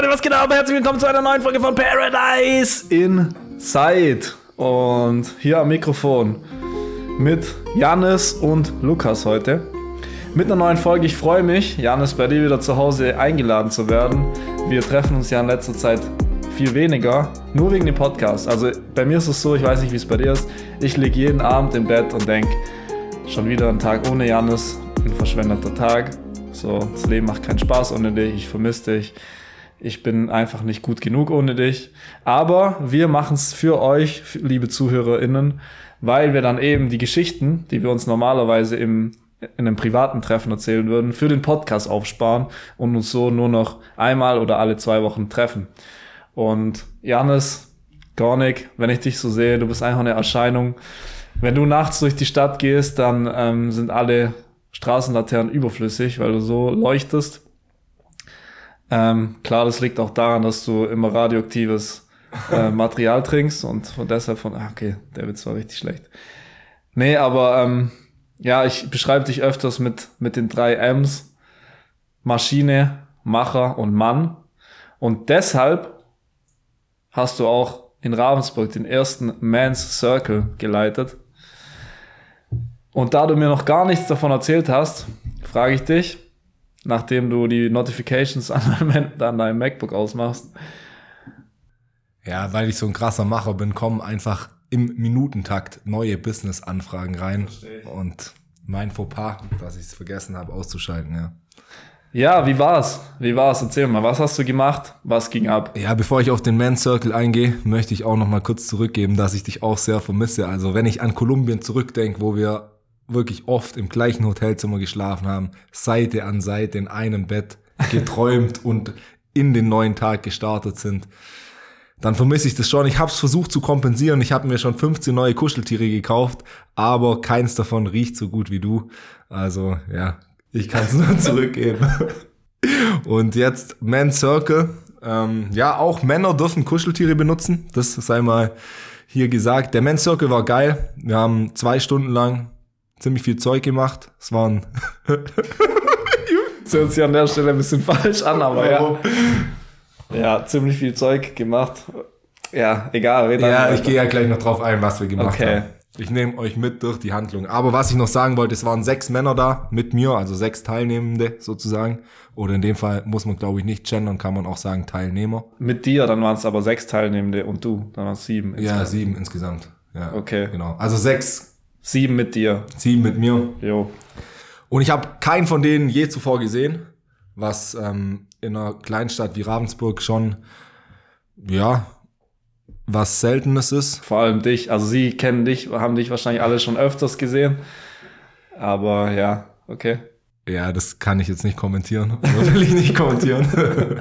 Leute, was geht ab? Herzlich willkommen zu einer neuen Folge von Paradise Inside. Und hier am Mikrofon mit Janis und Lukas heute. Mit einer neuen Folge. Ich freue mich, Janis, bei dir wieder zu Hause eingeladen zu werden. Wir treffen uns ja in letzter Zeit viel weniger, nur wegen dem Podcast. Also bei mir ist es so, ich weiß nicht, wie es bei dir ist. Ich liege jeden Abend im Bett und denke, schon wieder ein Tag ohne Janis, ein verschwendeter Tag. So, das Leben macht keinen Spaß ohne dich, ich vermisse dich. Ich bin einfach nicht gut genug ohne dich. Aber wir machen es für euch, liebe ZuhörerInnen, weil wir dann eben die Geschichten, die wir uns normalerweise im, in einem privaten Treffen erzählen würden, für den Podcast aufsparen und uns so nur noch einmal oder alle zwei Wochen treffen. Und Janis, Gornik, wenn ich dich so sehe, du bist einfach eine Erscheinung. Wenn du nachts durch die Stadt gehst, dann ähm, sind alle Straßenlaternen überflüssig, weil du so leuchtest. Ähm, klar, das liegt auch daran, dass du immer radioaktives äh, Material trinkst und von deshalb von, ah, okay, der Witz war richtig schlecht. Nee, aber ähm, ja, ich beschreibe dich öfters mit, mit den drei M's. Maschine, Macher und Mann. Und deshalb hast du auch in Ravensburg den ersten Man's Circle geleitet. Und da du mir noch gar nichts davon erzählt hast, frage ich dich, nachdem du die Notifications an deinem, an deinem MacBook ausmachst. Ja, weil ich so ein krasser Macher bin, kommen einfach im Minutentakt neue Business-Anfragen rein. Und mein Fauxpas, dass ich es vergessen habe auszuschalten, ja. Ja, wie war's? Wie war's? Erzähl mal, was hast du gemacht? Was ging ab? Ja, bevor ich auf den Man Circle eingehe, möchte ich auch noch mal kurz zurückgeben, dass ich dich auch sehr vermisse. Also, wenn ich an Kolumbien zurückdenke, wo wir wirklich oft im gleichen Hotelzimmer geschlafen haben, Seite an Seite in einem Bett geträumt und in den neuen Tag gestartet sind, dann vermisse ich das schon. Ich habe es versucht zu kompensieren. Ich habe mir schon 15 neue Kuscheltiere gekauft, aber keins davon riecht so gut wie du. Also ja, ich kann es nur zurückgeben. Und jetzt Man Circle. Ähm, ja, auch Männer dürfen Kuscheltiere benutzen. Das sei mal hier gesagt. Der Man Circle war geil. Wir haben zwei Stunden lang ziemlich viel Zeug gemacht. Es waren. das hört sich an der Stelle ein bisschen falsch an, aber ja. Ja, ziemlich viel Zeug gemacht. Ja, egal. Ja, ich gehe ja gleich noch drauf ein, was wir gemacht okay. haben. Ich nehme euch mit durch die Handlung. Aber was ich noch sagen wollte, es waren sechs Männer da mit mir, also sechs Teilnehmende sozusagen. Oder in dem Fall muss man, glaube ich, nicht gendern, kann man auch sagen Teilnehmer. Mit dir, dann waren es aber sechs Teilnehmende und du, dann waren es sieben. Insgesamt. Ja, sieben insgesamt. Ja, okay. Genau. Also sechs Sieben mit dir. Sieben mit mir. Jo. Und ich habe keinen von denen je zuvor gesehen, was ähm, in einer Kleinstadt wie Ravensburg schon, ja, was Seltenes ist. Vor allem dich. Also sie kennen dich, haben dich wahrscheinlich alle schon öfters gesehen. Aber ja, okay. Ja, das kann ich jetzt nicht kommentieren. Oder will ich nicht kommentieren.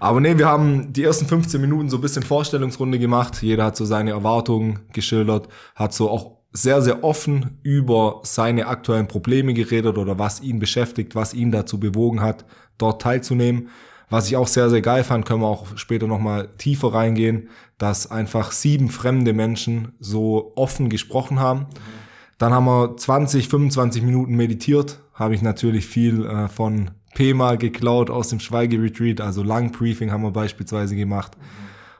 Aber nee, wir haben die ersten 15 Minuten so ein bisschen Vorstellungsrunde gemacht. Jeder hat so seine Erwartungen geschildert, hat so auch sehr, sehr offen über seine aktuellen Probleme geredet oder was ihn beschäftigt, was ihn dazu bewogen hat, dort teilzunehmen. Was ich auch sehr, sehr geil fand, können wir auch später nochmal tiefer reingehen, dass einfach sieben fremde Menschen so offen gesprochen haben. Dann haben wir 20, 25 Minuten meditiert, habe ich natürlich viel äh, von Pema geklaut aus dem Schweigeretreat, also Lang Briefing haben wir beispielsweise gemacht.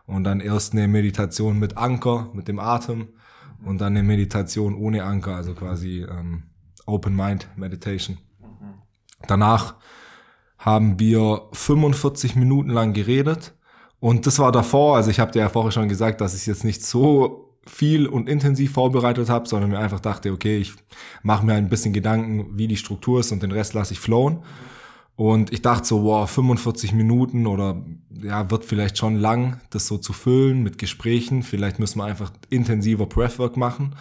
Und dann erst eine Meditation mit Anker, mit dem Atem und dann eine Meditation ohne Anker, also quasi ähm, Open Mind Meditation. Danach haben wir 45 Minuten lang geredet und das war davor, also ich habe dir ja vorher schon gesagt, dass ich jetzt nicht so viel und intensiv vorbereitet habe, sondern mir einfach dachte, okay, ich mache mir ein bisschen Gedanken, wie die Struktur ist und den Rest lasse ich flowen. Und ich dachte so, wow, 45 Minuten oder ja, wird vielleicht schon lang, das so zu füllen mit Gesprächen. Vielleicht müssen wir einfach intensiver Breathwork machen.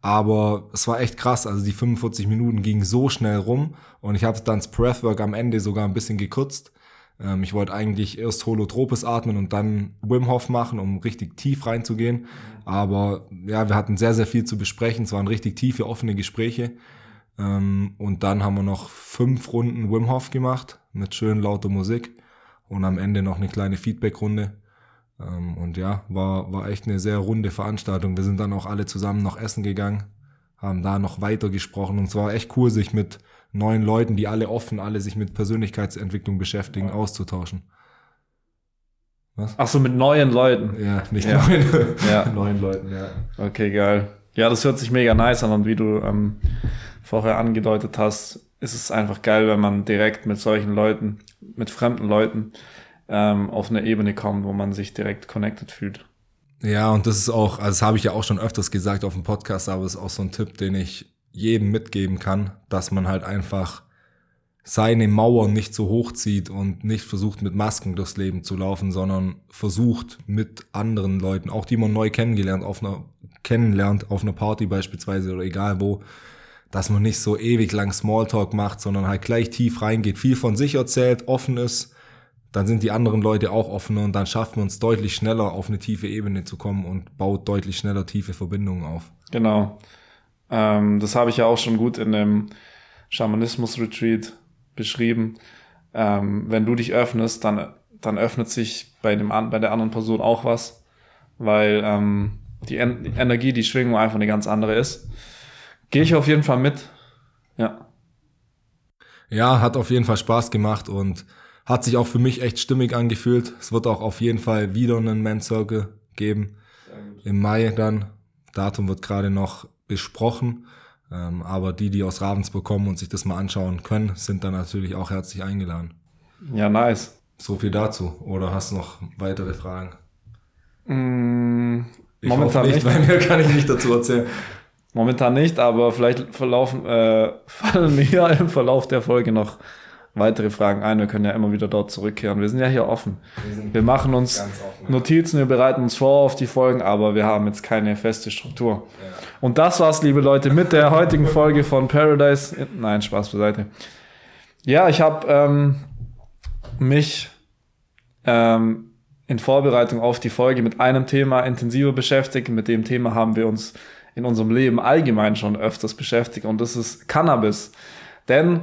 Aber es war echt krass. Also die 45 Minuten gingen so schnell rum und ich habe dann das Breathwork am Ende sogar ein bisschen gekürzt. Ähm, ich wollte eigentlich erst Holotropes atmen und dann Wim Hof machen, um richtig tief reinzugehen. Aber ja, wir hatten sehr, sehr viel zu besprechen. Es waren richtig tiefe, offene Gespräche. Ähm, und dann haben wir noch fünf Runden Wim Hof gemacht mit schön lauter Musik und am Ende noch eine kleine Feedback-Runde. Ähm, und ja, war, war echt eine sehr runde Veranstaltung. Wir sind dann auch alle zusammen noch essen gegangen, haben da noch weiter gesprochen und es war echt cool, sich mit neuen Leuten, die alle offen, alle sich mit Persönlichkeitsentwicklung beschäftigen, auszutauschen. Was? Ach so, mit neuen Leuten. Ja, nicht Ja. neuen, Ja. neuen Leuten, ja. Okay, geil. Ja, das hört sich mega nice an und wie du ähm, vorher angedeutet hast, ist es einfach geil, wenn man direkt mit solchen Leuten, mit fremden Leuten ähm, auf eine Ebene kommt, wo man sich direkt connected fühlt. Ja, und das ist auch, also das habe ich ja auch schon öfters gesagt auf dem Podcast, aber es ist auch so ein Tipp, den ich jedem mitgeben kann, dass man halt einfach seine Mauern nicht so hochzieht und nicht versucht mit Masken durchs Leben zu laufen, sondern versucht mit anderen Leuten, auch die man neu kennengelernt auf einer kennenlernt auf einer Party beispielsweise oder egal wo, dass man nicht so ewig lang Smalltalk macht, sondern halt gleich tief reingeht, viel von sich erzählt, offen ist, dann sind die anderen Leute auch offener und dann schaffen wir uns deutlich schneller auf eine tiefe Ebene zu kommen und baut deutlich schneller tiefe Verbindungen auf. Genau. Ähm, das habe ich ja auch schon gut in dem Schamanismus-Retreat beschrieben. Ähm, wenn du dich öffnest, dann, dann öffnet sich bei, dem, bei der anderen Person auch was, weil ähm, die, en die Energie, die Schwingung einfach eine ganz andere ist. Gehe ich auf jeden Fall mit. Ja. Ja, hat auf jeden Fall Spaß gemacht und hat sich auch für mich echt stimmig angefühlt. Es wird auch auf jeden Fall wieder einen Man Circle geben. Im Mai dann. Datum wird gerade noch besprochen. Ähm, aber die, die aus Ravensburg kommen und sich das mal anschauen können, sind dann natürlich auch herzlich eingeladen. Ja, nice. So viel dazu. Oder hast du noch weitere Fragen? Mm, Ich Momentan hoffe nicht. weil mehr kann ich nicht dazu erzählen. Momentan nicht, aber vielleicht verlaufen, äh, fallen mir im Verlauf der Folge noch weitere Fragen ein. Wir können ja immer wieder dort zurückkehren. Wir sind ja hier offen. Wir machen uns offen, ja. Notizen, wir bereiten uns vor auf die Folgen, aber wir haben jetzt keine feste Struktur. Und das war's, liebe Leute, mit der heutigen Folge von Paradise. Nein, Spaß beiseite. Ja, ich habe ähm, mich ähm, in Vorbereitung auf die Folge mit einem Thema intensiver beschäftigt. Mit dem Thema haben wir uns in unserem Leben allgemein schon öfters beschäftigt und das ist Cannabis. Denn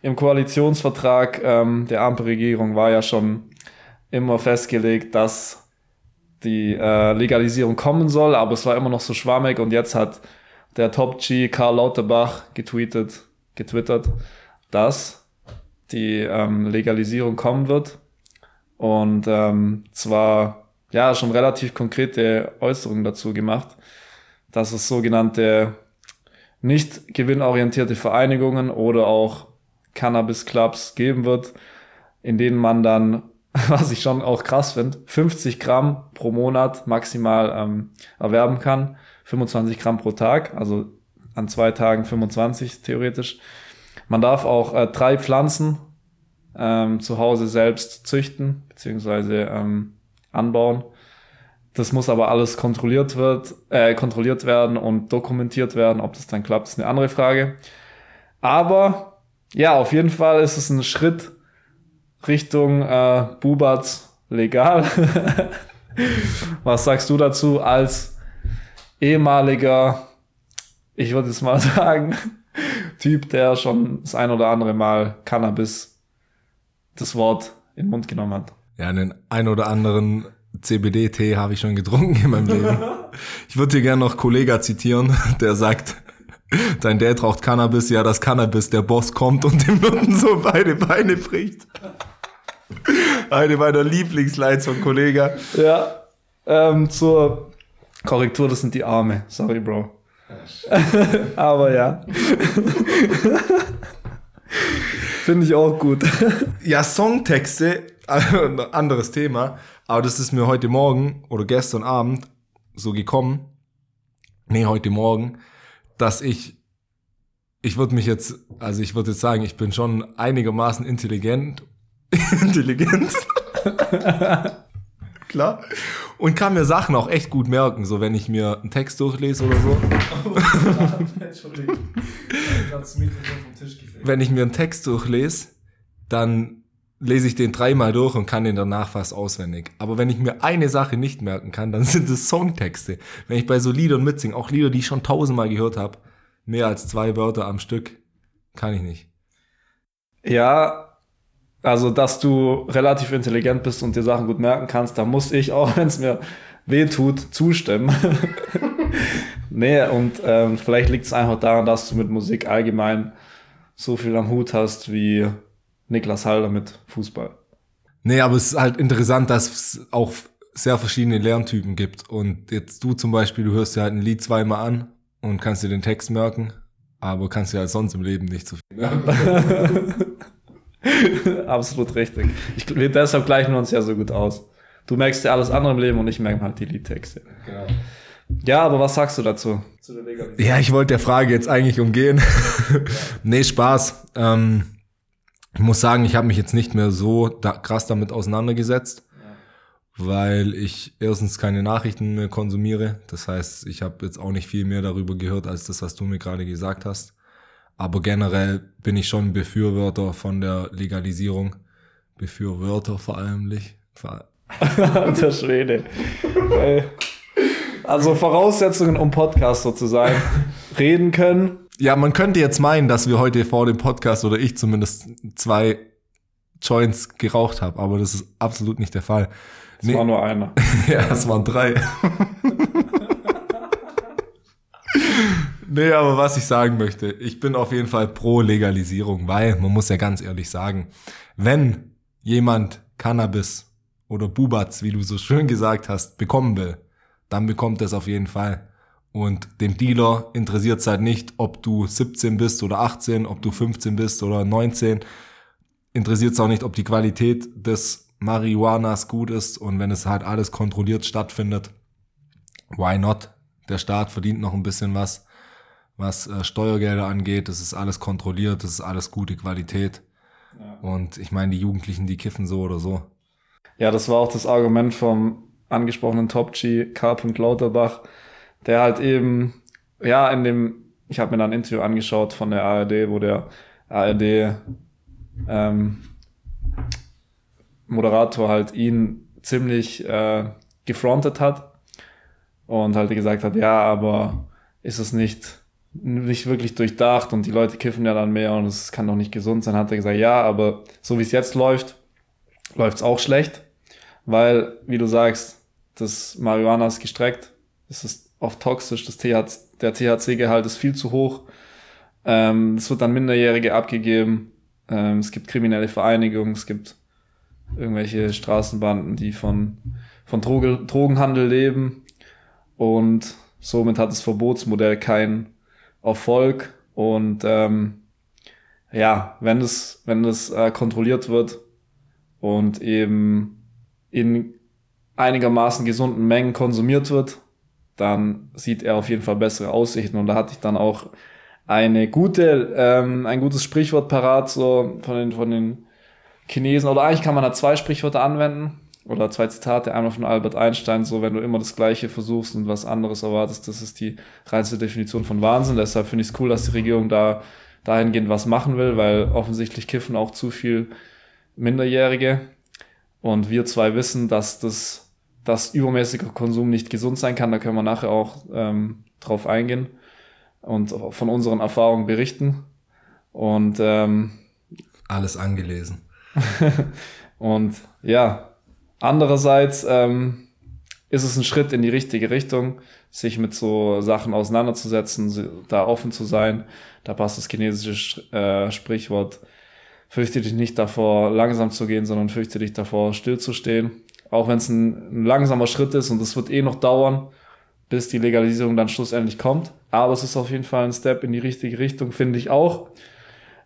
im Koalitionsvertrag ähm, der Ampelregierung war ja schon immer festgelegt, dass die äh, Legalisierung kommen soll, aber es war immer noch so schwammig und jetzt hat der Top G Karl Lauterbach getweetet, getwittert, dass die ähm, Legalisierung kommen wird und ähm, zwar ja schon relativ konkrete Äußerungen dazu gemacht, dass es sogenannte nicht gewinnorientierte Vereinigungen oder auch Cannabis Clubs geben wird, in denen man dann, was ich schon auch krass finde, 50 Gramm pro Monat maximal ähm, erwerben kann, 25 Gramm pro Tag, also an zwei Tagen 25 theoretisch. Man darf auch äh, drei Pflanzen ähm, zu Hause selbst züchten beziehungsweise ähm, anbauen. Das muss aber alles kontrolliert wird, äh, kontrolliert werden und dokumentiert werden. Ob das dann klappt, ist eine andere Frage. Aber ja, auf jeden Fall ist es ein Schritt Richtung äh, Bubatz legal. Was sagst du dazu als ehemaliger, ich würde jetzt mal sagen, Typ, der schon das ein oder andere Mal Cannabis das Wort in den Mund genommen hat? Ja, den ein oder anderen CBD-Tee habe ich schon getrunken in meinem Leben. Ich würde hier gerne noch Kollega zitieren, der sagt, dein Dad raucht Cannabis, ja, das Cannabis, der Boss kommt und dem Wirten so beide Beine bricht. Eine meiner Lieblingslights von Kollega. Ja, ähm, zur Korrektur, das sind die Arme. Sorry, Bro. Aber ja. Finde ich auch gut. Ja, Songtexte, anderes Thema, aber das ist mir heute Morgen oder gestern Abend so gekommen, nee, heute Morgen, dass ich, ich würde mich jetzt, also ich würde jetzt sagen, ich bin schon einigermaßen intelligent, intelligent, klar, und kann mir Sachen auch echt gut merken, so wenn ich mir einen Text durchlese oder so. Entschuldigung. Tisch gefällt. wenn ich mir einen Text durchlese, dann lese ich den dreimal durch und kann den danach fast auswendig. Aber wenn ich mir eine Sache nicht merken kann, dann sind es Songtexte. Wenn ich bei so Liedern mitsinge, auch Lieder, die ich schon tausendmal gehört habe, mehr als zwei Wörter am Stück, kann ich nicht. Ja, also dass du relativ intelligent bist und dir Sachen gut merken kannst, da muss ich, auch wenn es mir weh tut, zustimmen. nee, und ähm, vielleicht liegt es einfach daran, dass du mit Musik allgemein so viel am Hut hast wie Niklas Halder mit Fußball. Nee, aber es ist halt interessant, dass es auch sehr verschiedene Lerntypen gibt. Und jetzt du zum Beispiel, du hörst dir halt ein Lied zweimal an und kannst dir den Text merken, aber kannst dir halt sonst im Leben nicht so viel merken. Absolut richtig. Ich, wir, deshalb gleichen wir uns ja so gut aus. Du merkst dir alles andere im Leben und ich merke halt die Liedtexte. Genau. Ja, aber was sagst du dazu? Ja, ich wollte der Frage jetzt eigentlich umgehen. nee, Spaß. Ähm, ich muss sagen, ich habe mich jetzt nicht mehr so da, krass damit auseinandergesetzt, ja. weil ich erstens keine Nachrichten mehr konsumiere. Das heißt, ich habe jetzt auch nicht viel mehr darüber gehört, als das, was du mir gerade gesagt hast. Aber generell bin ich schon Befürworter von der Legalisierung. Befürworter vor allem nicht. der Schwede. Also Voraussetzungen, um Podcaster zu sein. Reden können. Ja, man könnte jetzt meinen, dass wir heute vor dem Podcast oder ich zumindest zwei Joints geraucht habe, aber das ist absolut nicht der Fall. Es nee. war nur einer. ja, es waren drei. nee, aber was ich sagen möchte, ich bin auf jeden Fall pro Legalisierung, weil man muss ja ganz ehrlich sagen, wenn jemand Cannabis oder Bubats, wie du so schön gesagt hast, bekommen will, dann bekommt er es auf jeden Fall. Und dem Dealer interessiert es halt nicht, ob du 17 bist oder 18, ob du 15 bist oder 19. Interessiert es auch nicht, ob die Qualität des Marihuanas gut ist und wenn es halt alles kontrolliert stattfindet, why not? Der Staat verdient noch ein bisschen was, was äh, Steuergelder angeht. Das ist alles kontrolliert, das ist alles gute Qualität. Ja. Und ich meine, die Jugendlichen, die kiffen so oder so. Ja, das war auch das Argument vom angesprochenen Top G, K. Lauterbach, der halt eben, ja, in dem, ich habe mir dann ein Interview angeschaut von der ARD, wo der ARD ähm, Moderator halt ihn ziemlich äh, gefrontet hat und halt gesagt hat, ja, aber ist es nicht nicht wirklich durchdacht und die Leute kiffen ja dann mehr und es kann doch nicht gesund sein, hat er gesagt, ja, aber so wie es jetzt läuft, läuft es auch schlecht, weil, wie du sagst, das Marihuana ist gestreckt, es ist oft toxisch, das THC, der THC-Gehalt ist viel zu hoch, ähm, es wird an Minderjährige abgegeben, ähm, es gibt kriminelle Vereinigungen, es gibt irgendwelche Straßenbanden, die von, von Droge, Drogenhandel leben. Und somit hat das Verbotsmodell keinen Erfolg. Und ähm, ja, wenn das, wenn das äh, kontrolliert wird und eben in einigermaßen gesunden Mengen konsumiert wird, dann sieht er auf jeden Fall bessere Aussichten. Und da hatte ich dann auch eine gute, ähm, ein gutes Sprichwort parat, so von den, von den Chinesen. Oder eigentlich kann man da zwei Sprichwörter anwenden. Oder zwei Zitate, einmal von Albert Einstein, so wenn du immer das Gleiche versuchst und was anderes erwartest, das ist die reinste Definition von Wahnsinn. Deshalb finde ich es cool, dass die Regierung da dahingehend was machen will, weil offensichtlich kiffen auch zu viel Minderjährige. Und wir zwei wissen, dass das, dass übermäßiger Konsum nicht gesund sein kann. Da können wir nachher auch ähm, drauf eingehen und von unseren Erfahrungen berichten. Und ähm, alles angelesen. und ja, andererseits ähm, ist es ein Schritt in die richtige Richtung, sich mit so Sachen auseinanderzusetzen, da offen zu sein. Da passt das chinesische äh, Sprichwort fürchte dich nicht davor, langsam zu gehen, sondern fürchte dich davor, stillzustehen. Auch wenn es ein, ein langsamer Schritt ist und es wird eh noch dauern, bis die Legalisierung dann schlussendlich kommt. Aber es ist auf jeden Fall ein Step in die richtige Richtung, finde ich auch.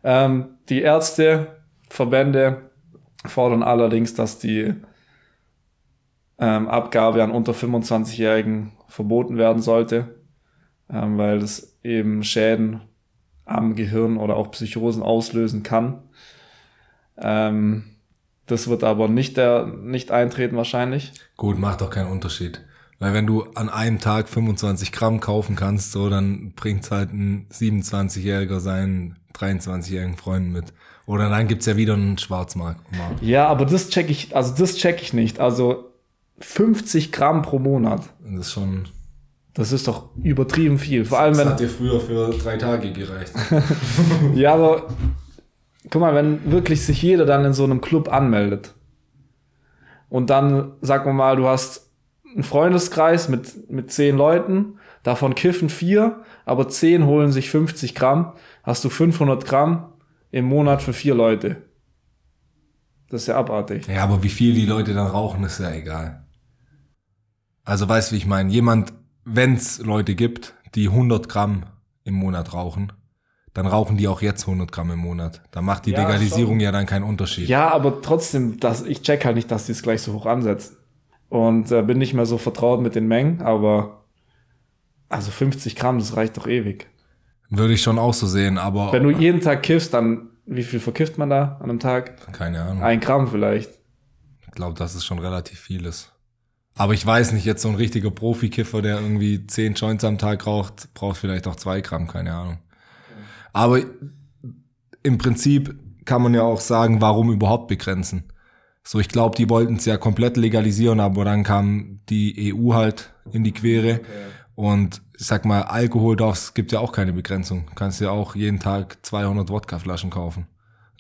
Ähm, die Ärzte, Verbände fordern allerdings, dass die ähm, Abgabe an unter 25-Jährigen verboten werden sollte, ähm, weil es eben Schäden am Gehirn oder auch Psychosen auslösen kann. Ähm, das wird aber nicht, der, nicht eintreten wahrscheinlich. Gut, macht doch keinen Unterschied. Weil wenn du an einem Tag 25 Gramm kaufen kannst, so, dann bringt halt ein 27-Jähriger seinen 23-jährigen Freunden mit. Oder dann gibt's ja wieder einen Schwarzmarkt. Ja, aber das check ich, also das check ich nicht. Also 50 Gramm pro Monat. Das ist schon. Das ist doch übertrieben viel. Vor allem, das wenn. hat dir früher für drei Tage gereicht. ja, aber guck mal, wenn wirklich sich jeder dann in so einem Club anmeldet und dann, sag mal, du hast einen Freundeskreis mit, mit zehn Leuten, davon kiffen vier, aber zehn holen sich 50 Gramm, hast du 500 Gramm im Monat für vier Leute. Das ist ja abartig. Ja, aber wie viel die Leute dann rauchen, ist ja egal. Also weißt du, wie ich meine? Jemand, wenn es Leute gibt, die 100 Gramm im Monat rauchen, dann rauchen die auch jetzt 100 Gramm im Monat. Da macht die Ja, Legalisierung schon. ja dann keinen Unterschied. Ja, aber trotzdem, das, ich check halt nicht, dass die es gleich so hoch ansetzen. Und äh, bin nicht mehr so vertraut mit den Mengen, aber also 50 Gramm, das reicht doch ewig. Würde ich schon auch so sehen, aber Wenn du jeden Tag kiffst, dann wie viel verkifft man da an einem Tag? keine Ahnung. Ein Gramm vielleicht. Ich glaube, das ist schon relativ vieles. Aber ich weiß nicht, jetzt so ein richtiger Profikiffer, der irgendwie 10 Joints am Tag raucht, braucht vielleicht auch zwei Gramm, keine Ahnung. Aber im Prinzip kann man ja auch sagen, warum überhaupt begrenzen. So, ich glaube, die wollten es ja komplett legalisieren, aber dann kam die EU halt in die Quere. Und ich sag mal, Alkohol darf's, gibt ja auch keine Begrenzung. Du kannst ja auch jeden Tag 200 Wodkaflaschen kaufen.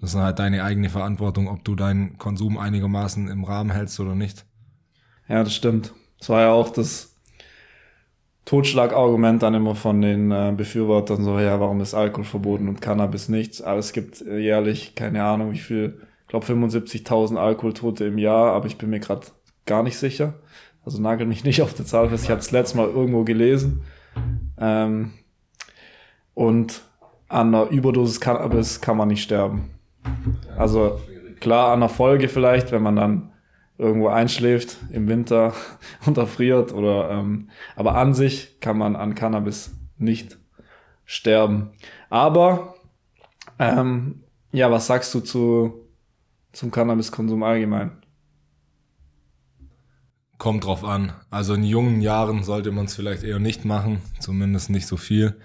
Das ist halt deine eigene Verantwortung, ob du deinen Konsum einigermaßen im Rahmen hältst oder nicht. Ja, das stimmt. Das war ja auch das Totschlagargument dann immer von den äh, Befürwortern so, ja, warum ist Alkohol verboten und Cannabis nicht? Aber es gibt äh, jährlich, keine Ahnung, wie viel, ich glaube 75.000 Alkoholtote im Jahr, aber ich bin mir gerade gar nicht sicher. Also nagel mich nicht auf die Zahl fest. Ich habe es letztes Mal irgendwo gelesen. Ähm, und an einer Überdosis Cannabis kann man nicht sterben. Also klar, an einer Folge vielleicht, wenn man dann irgendwo einschläft im Winter und erfriert oder ähm, aber an sich kann man an Cannabis nicht sterben. Aber ähm, ja, was sagst du zu zum Cannabiskonsum allgemein? Kommt drauf an. Also in jungen Jahren sollte man es vielleicht eher nicht machen, zumindest nicht so viel.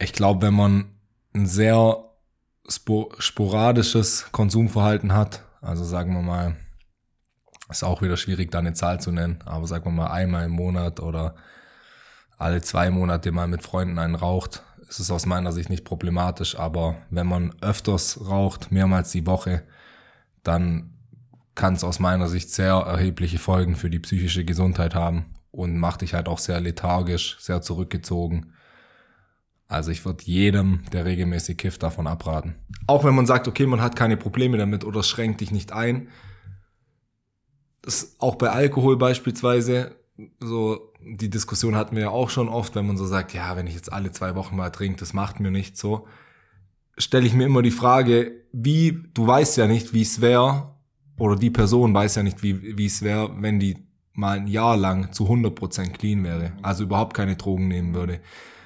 Ich glaube, wenn man ein sehr spo sporadisches Konsumverhalten hat, also sagen wir mal, ist auch wieder schwierig, da eine Zahl zu nennen, aber sagen wir mal einmal im Monat oder alle zwei Monate mal mit Freunden einen raucht, ist es aus meiner Sicht nicht problematisch. Aber wenn man öfters raucht, mehrmals die Woche, dann kann es aus meiner Sicht sehr erhebliche Folgen für die psychische Gesundheit haben und macht dich halt auch sehr lethargisch, sehr zurückgezogen. Also ich würde jedem, der regelmäßig kifft, davon abraten. Auch wenn man sagt, okay, man hat keine Probleme damit oder schränkt dich nicht ein. Das auch bei Alkohol beispielsweise, so die Diskussion hatten wir ja auch schon oft, wenn man so sagt, ja, wenn ich jetzt alle zwei Wochen mal trinke, das macht mir nichts so. Stelle ich mir immer die Frage, wie, du weißt ja nicht, wie es wäre, oder die Person weiß ja nicht, wie, es wäre, wenn die mal ein Jahr lang zu 100% clean wäre, also überhaupt keine Drogen nehmen würde.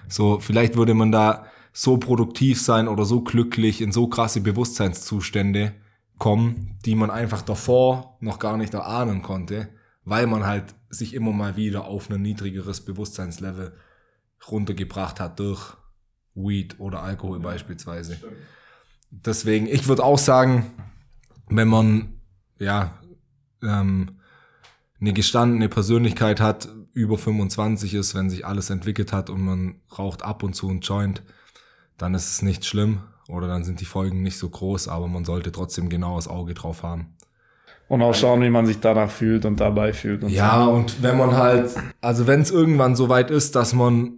So, vielleicht würde man da so produktiv sein oder so glücklich in so krasse Bewusstseinszustände kommen, die man einfach davor noch gar nicht erahnen konnte, weil man halt sich immer mal wieder auf ein niedrigeres Bewusstseinslevel runtergebracht hat durch Weed oder Alkohol beispielsweise. Deswegen, ich würde auch sagen, wenn man ja ähm, eine gestandene Persönlichkeit hat, über 25 ist, wenn sich alles entwickelt hat und man raucht ab und zu ein Joint, dann ist es nicht schlimm oder dann sind die Folgen nicht so groß, aber man sollte trotzdem genau das Auge drauf haben. Und auch schauen, wie man sich danach fühlt und dabei fühlt. Und Ja, und wenn man halt, also wenn es irgendwann so weit ist, dass man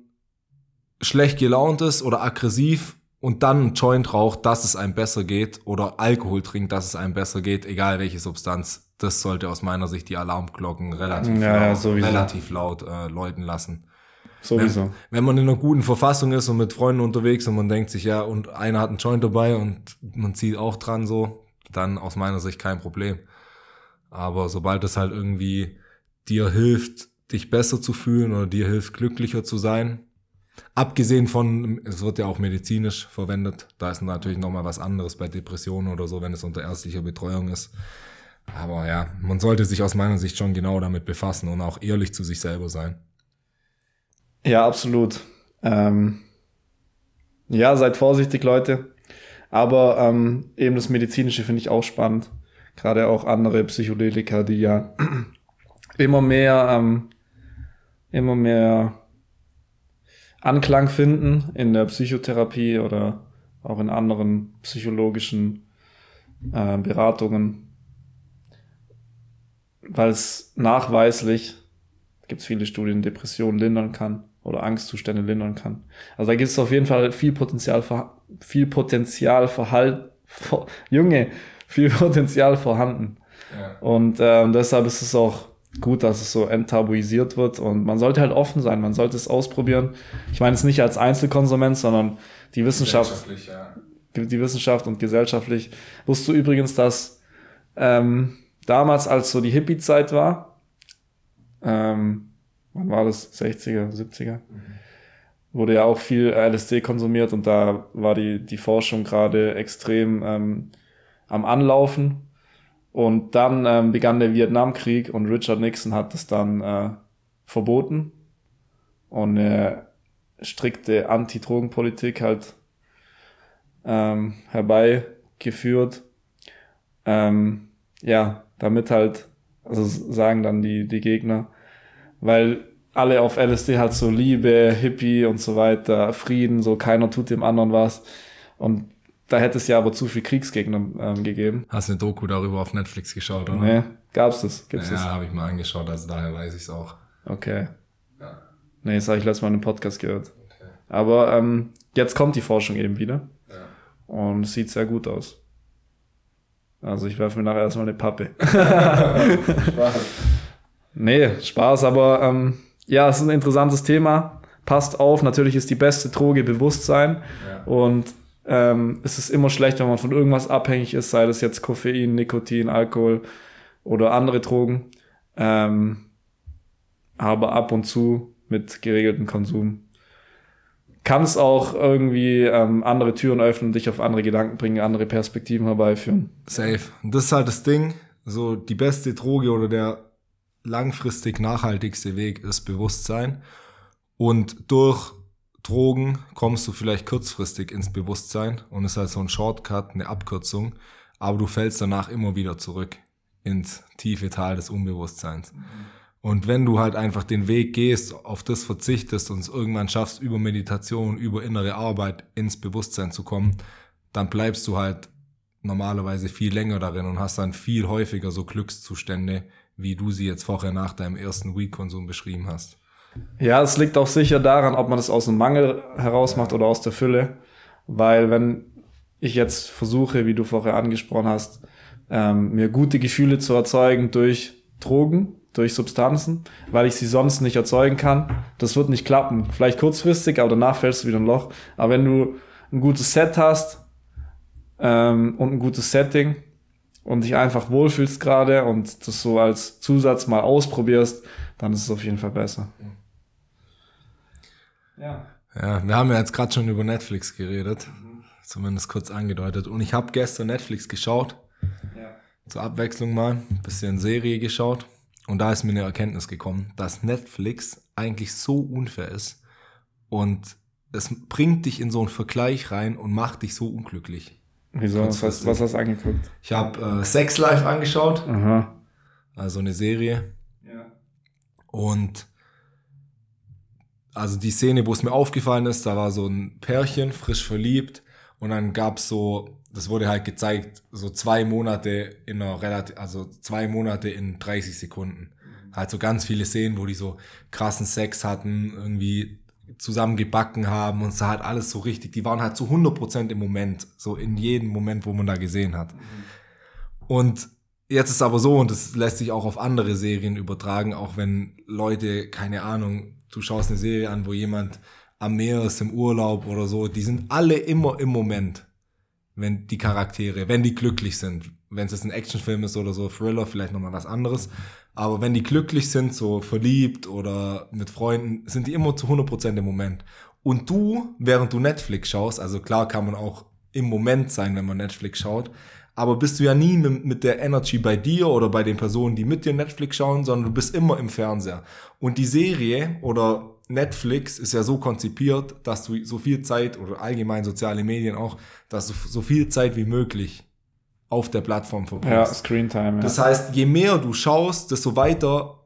schlecht gelaunt ist oder aggressiv und dann ein Joint raucht, dass es einem besser geht oder Alkohol trinkt, dass es einem besser geht, egal welche Substanz, das sollte aus meiner Sicht die Alarmglocken relativ Ja, ja, laut, sowieso. relativ laut äh, läuten lassen. So. Sowieso. Wenn man in einer guten Verfassung ist und mit Freunden unterwegs und man denkt sich, ja, und einer hat einen Joint dabei und man zieht auch dran so, dann aus meiner Sicht kein Problem. Aber sobald es halt irgendwie dir hilft, dich besser zu fühlen oder dir hilft, glücklicher zu sein, abgesehen von, es wird ja auch medizinisch verwendet, da ist natürlich nochmal was anderes bei Depressionen oder so, wenn es unter ärztlicher Betreuung ist. Aber ja, man sollte sich aus meiner Sicht schon genau damit befassen und auch ehrlich zu sich selber sein. Ja, absolut. Ähm, ja, seid vorsichtig, Leute. Aber ähm, eben das Medizinische finde ich auch spannend. Gerade auch andere Psychedelika, die ja immer mehr, ähm, immer mehr Anklang finden in der Psychotherapie oder auch in anderen psychologischen äh, Beratungen. Weil es nachweislich, gibt es viele Studien, Depressionen lindern kann oder Angstzustände lindern kann. Also da gibt es auf jeden Fall viel Potenzial, für, viel Potenzial Verhalt, Junge, viel Potenzial vorhanden. Ja. Und ähm, deshalb ist es auch gut, dass es so enttabuisiert wird. Und man sollte halt offen sein, man sollte es ausprobieren. Ich meine es nicht als Einzelkonsument, sondern die Wissenschaft, ja. die Wissenschaft und gesellschaftlich. Wusstest du übrigens, dass ähm, damals, als so die Hippie-Zeit war, ähm, wann war das? 60er, 70er? Wurde ja auch viel LSD konsumiert und da war die, die Forschung gerade extrem ähm, am Anlaufen. Und dann ähm, begann der Vietnamkrieg und Richard Nixon hat es dann äh, verboten und eine strikte Anti-Drogen-Politik halt ähm, herbeigeführt. Ähm, ja, damit halt, also sagen dann die, die Gegner, weil alle auf LSD halt so Liebe, Hippie und so weiter, Frieden, so keiner tut dem anderen was. Und da hätte es ja aber zu viel Kriegsgegner ähm, gegeben. Hast eine Doku darüber auf Netflix geschaut, oder? Nee, gab's das? Gibt's Ja, habe ich mal angeschaut, also daher weiß ich es auch. Okay. Ja. Nee, das habe ich letztes Mal in einem Podcast gehört. Aber ähm, jetzt kommt die Forschung eben wieder. Ja. Und sieht sehr gut aus. Also ich werfe mir nachher erstmal eine Pappe. nee, Spaß, aber ähm, ja, es ist ein interessantes Thema. Passt auf, natürlich ist die beste Droge Bewusstsein. Ja. Und ähm, es ist immer schlecht, wenn man von irgendwas abhängig ist, sei das jetzt Koffein, Nikotin, Alkohol oder andere Drogen. Ähm, aber ab und zu mit geregeltem Konsum kann es auch irgendwie ähm, andere Türen öffnen, dich auf andere Gedanken bringen, andere Perspektiven herbeiführen. Safe. Und das ist halt das Ding. So, die beste Droge oder der langfristig nachhaltigste Weg ist Bewusstsein. Und durch Drogen kommst du vielleicht kurzfristig ins Bewusstsein und ist halt so ein Shortcut, eine Abkürzung. Aber du fällst danach immer wieder zurück ins tiefe Tal des Unbewusstseins. Und wenn du halt einfach den Weg gehst, auf das verzichtest und es irgendwann schaffst, über Meditation, über innere Arbeit ins Bewusstsein zu kommen, dann bleibst du halt normalerweise viel länger darin und hast dann viel häufiger so Glückszustände, wie du sie jetzt vorher nach deinem ersten Weed-Konsum beschrieben hast. Ja, es liegt auch sicher daran, ob man das aus dem Mangel heraus macht oder aus der Fülle. Weil wenn ich jetzt versuche, wie du vorher angesprochen hast, ähm, mir gute Gefühle zu erzeugen durch Drogen, durch Substanzen, weil ich sie sonst nicht erzeugen kann, das wird nicht klappen. Vielleicht kurzfristig, aber danach fällst du wieder ein Loch. Aber wenn du ein gutes Set hast ähm, und ein gutes Setting und dich einfach wohlfühlst gerade und das so als Zusatz mal ausprobierst, dann ist es auf jeden Fall besser. Ja. Ja, wir haben ja jetzt gerade schon über Netflix geredet, zumindest kurz angedeutet. Und ich habe gestern Netflix geschaut, ja. zur Abwechslung mal, ein bisschen Serie geschaut. Und da ist mir eine Erkenntnis gekommen, dass Netflix eigentlich so unfair ist und es bringt dich in so einen Vergleich rein und macht dich so unglücklich. Wieso? Was, hast- was hast du angeguckt? Ich habe äh, Sex Life angeschaut, Aha. also eine Serie. Ja. Und also die Szene, wo es mir aufgefallen ist, da war so ein Pärchen, frisch verliebt. Und dann gab's so, das wurde halt gezeigt, so zwei Monate in einer relativ, also zwei Monate in 30 Sekunden. Halt so ganz viele Szenen, wo die so krassen Sex hatten, irgendwie zusammen gebacken haben und es sah halt alles so richtig, die waren halt zu 100% im Moment, so in jedem Moment, wo man da gesehen hat. Und jetzt ist aber so, und das lässt sich auch auf andere Serien übertragen, auch wenn Leute, keine Ahnung, du schaust eine Serie an, wo jemand am Meer ist, im Urlaub oder so, die sind alle immer im Moment, wenn die Charaktere, wenn die glücklich sind. Wenn es jetzt ein Actionfilm ist oder so, Thriller, vielleicht nochmal was anderes. Aber wenn die glücklich sind, so verliebt oder mit Freunden, sind die immer zu 100% im Moment. Und du, während du Netflix schaust, also klar kann man auch im Moment sein, wenn man Netflix schaut, aber bist du ja nie mit, der Energy bei dir oder bei den Personen, die mit dir Netflix schauen, sondern du bist immer im Fernseher. Und die Serie oder Netflix ist ja so konzipiert, dass du so viel Zeit oder allgemein soziale Medien auch, dass du so viel Zeit wie möglich auf der Plattform Ja, verbringst. Screentime. Ja. Das heißt, je mehr du schaust, desto weiter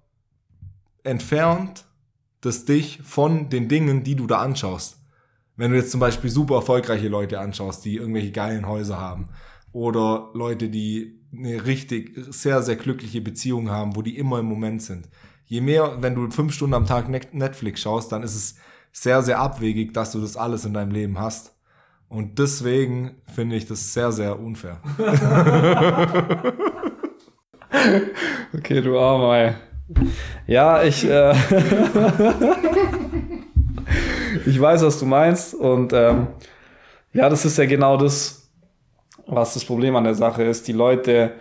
entfernt das dich von den Dingen, die du da anschaust. Wenn du jetzt zum Beispiel super erfolgreiche Leute anschaust, die irgendwelche geilen Häuser haben oder Leute, die eine richtig sehr, sehr glückliche Beziehung haben, wo die immer im Moment sind. Je mehr, wenn du fünf Stunden am Tag Net- Netflix schaust, dann ist es sehr, sehr abwegig, dass du das alles in deinem Leben hast. Und deswegen finde ich das sehr, sehr unfair. okay, du Armer, ey. Ja, ich, äh, ich weiß, was du meinst. Und ähm, ja, das ist ja genau das, was das Problem an der Sache ist. Die Leute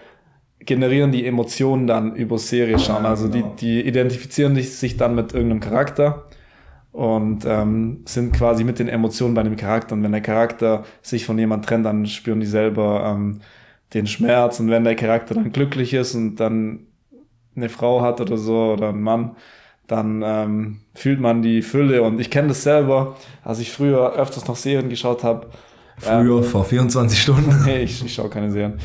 generieren die Emotionen dann über Serie schauen. Also die, genau. die identifizieren sich dann mit irgendeinem Charakter und ähm, sind quasi mit den Emotionen bei dem Charakter. Und wenn der Charakter sich von jemand trennt, dann spüren die selber ähm, den Schmerz. Und wenn der Charakter dann glücklich ist und dann eine Frau hat oder so oder einen Mann, dann ähm, fühlt man die Fülle. Und ich kenne das selber, als ich früher öfters noch Serien geschaut habe. Früher, ähm, vor 24 Stunden? Nee, ich, ich schaue keine Serien.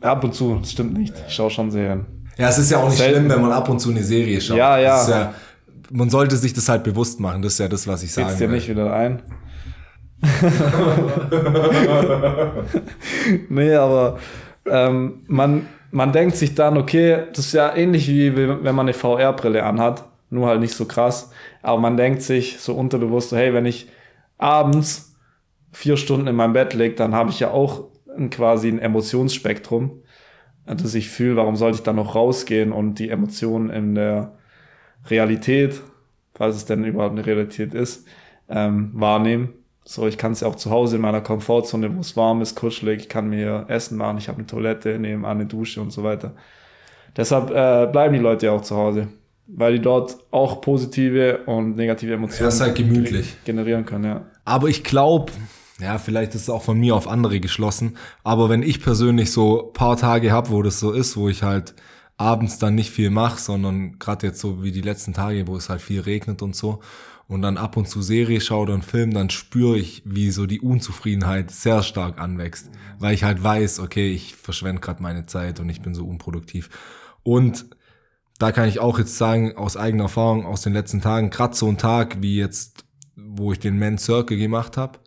Ab und zu, das stimmt nicht. Ich schaue schon Serien. Ja, es ist ja auch nicht Selten. schlimm, wenn man ab und zu eine Serie schaut. Ja, ja. ja. Man sollte sich das halt bewusst machen. Das ist ja das, was ich sage. Geht's dir nicht wieder ein? nee, aber ähm, man, man denkt sich dann, okay, das ist ja ähnlich wie wenn man eine VR-Brille anhat, nur halt nicht so krass. Aber man denkt sich so unterbewusst, hey, wenn ich abends vier Stunden in meinem Bett liege, dann habe ich ja auch quasi ein Emotionsspektrum, das ich fühle. Warum sollte ich dann noch rausgehen und die Emotionen in der Realität, falls es denn überhaupt eine Realität ist, ähm, wahrnehmen? So, ich kann es ja auch zu Hause in meiner Komfortzone, wo es warm ist, kuschelig, ich kann mir Essen machen, ich habe eine Toilette, nehme eine Dusche und so weiter. Deshalb äh, bleiben die Leute ja auch zu Hause, weil die dort auch positive und negative Emotionen halt gemütlich. generieren können, ja. Aber ich glaube, ja, vielleicht ist es auch von mir auf andere geschlossen, aber wenn ich persönlich so paar Tage habe, wo das so ist, wo ich halt abends dann nicht viel mache, sondern gerade jetzt so wie die letzten Tage, wo es halt viel regnet und so, und dann ab und zu Serie schaue oder einen Film, dann spüre ich, wie so die Unzufriedenheit sehr stark anwächst, weil ich halt weiß, okay, ich verschwende gerade meine Zeit und ich bin so unproduktiv. Und da kann ich auch jetzt sagen, aus eigener Erfahrung aus den letzten Tagen, gerade so ein Tag wie jetzt, wo ich den Man Circle gemacht habe,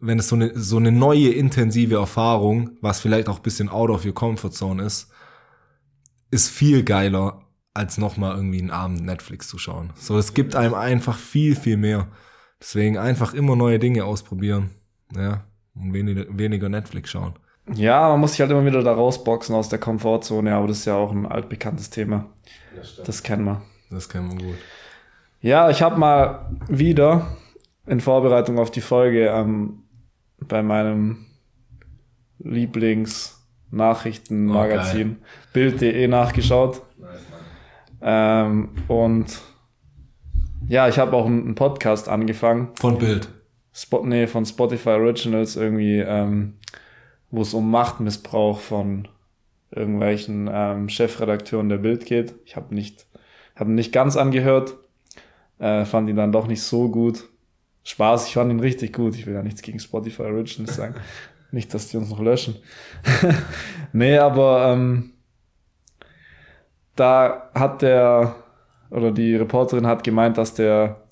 wenn es so eine, so eine neue intensive Erfahrung, was vielleicht auch bisschen out of your comfort zone ist, ist viel geiler, als nochmal irgendwie einen Abend Netflix zu schauen. So, es gibt einem einfach viel, viel mehr. Deswegen einfach immer neue Dinge ausprobieren. Ja. Und weniger, weniger Netflix schauen. Ja, man muss sich halt immer wieder da rausboxen aus der Komfortzone, aber das ist ja auch ein altbekanntes Thema. Das, das kennen wir. Das kennen wir gut. Ja, ich habe mal wieder in Vorbereitung auf die Folge ähm, bei meinem Lieblings-Nachrichtenmagazin oh, Bild.de nachgeschaut. Ähm, und ja, ich habe auch einen Podcast angefangen. Von Bild. Spot, nee, von Spotify Originals irgendwie, ähm, wo es um Machtmissbrauch von irgendwelchen ähm, Chefredakteuren der Bild geht. Ich habe nicht, hab nicht ganz angehört, äh, fand ihn dann doch nicht so gut. Spaß, ich fand ihn richtig gut. Ich will ja nichts gegen Spotify Originals sagen. nicht, dass die uns noch löschen. nee, aber ähm, da hat der oder die Reporterin hat gemeint, dass der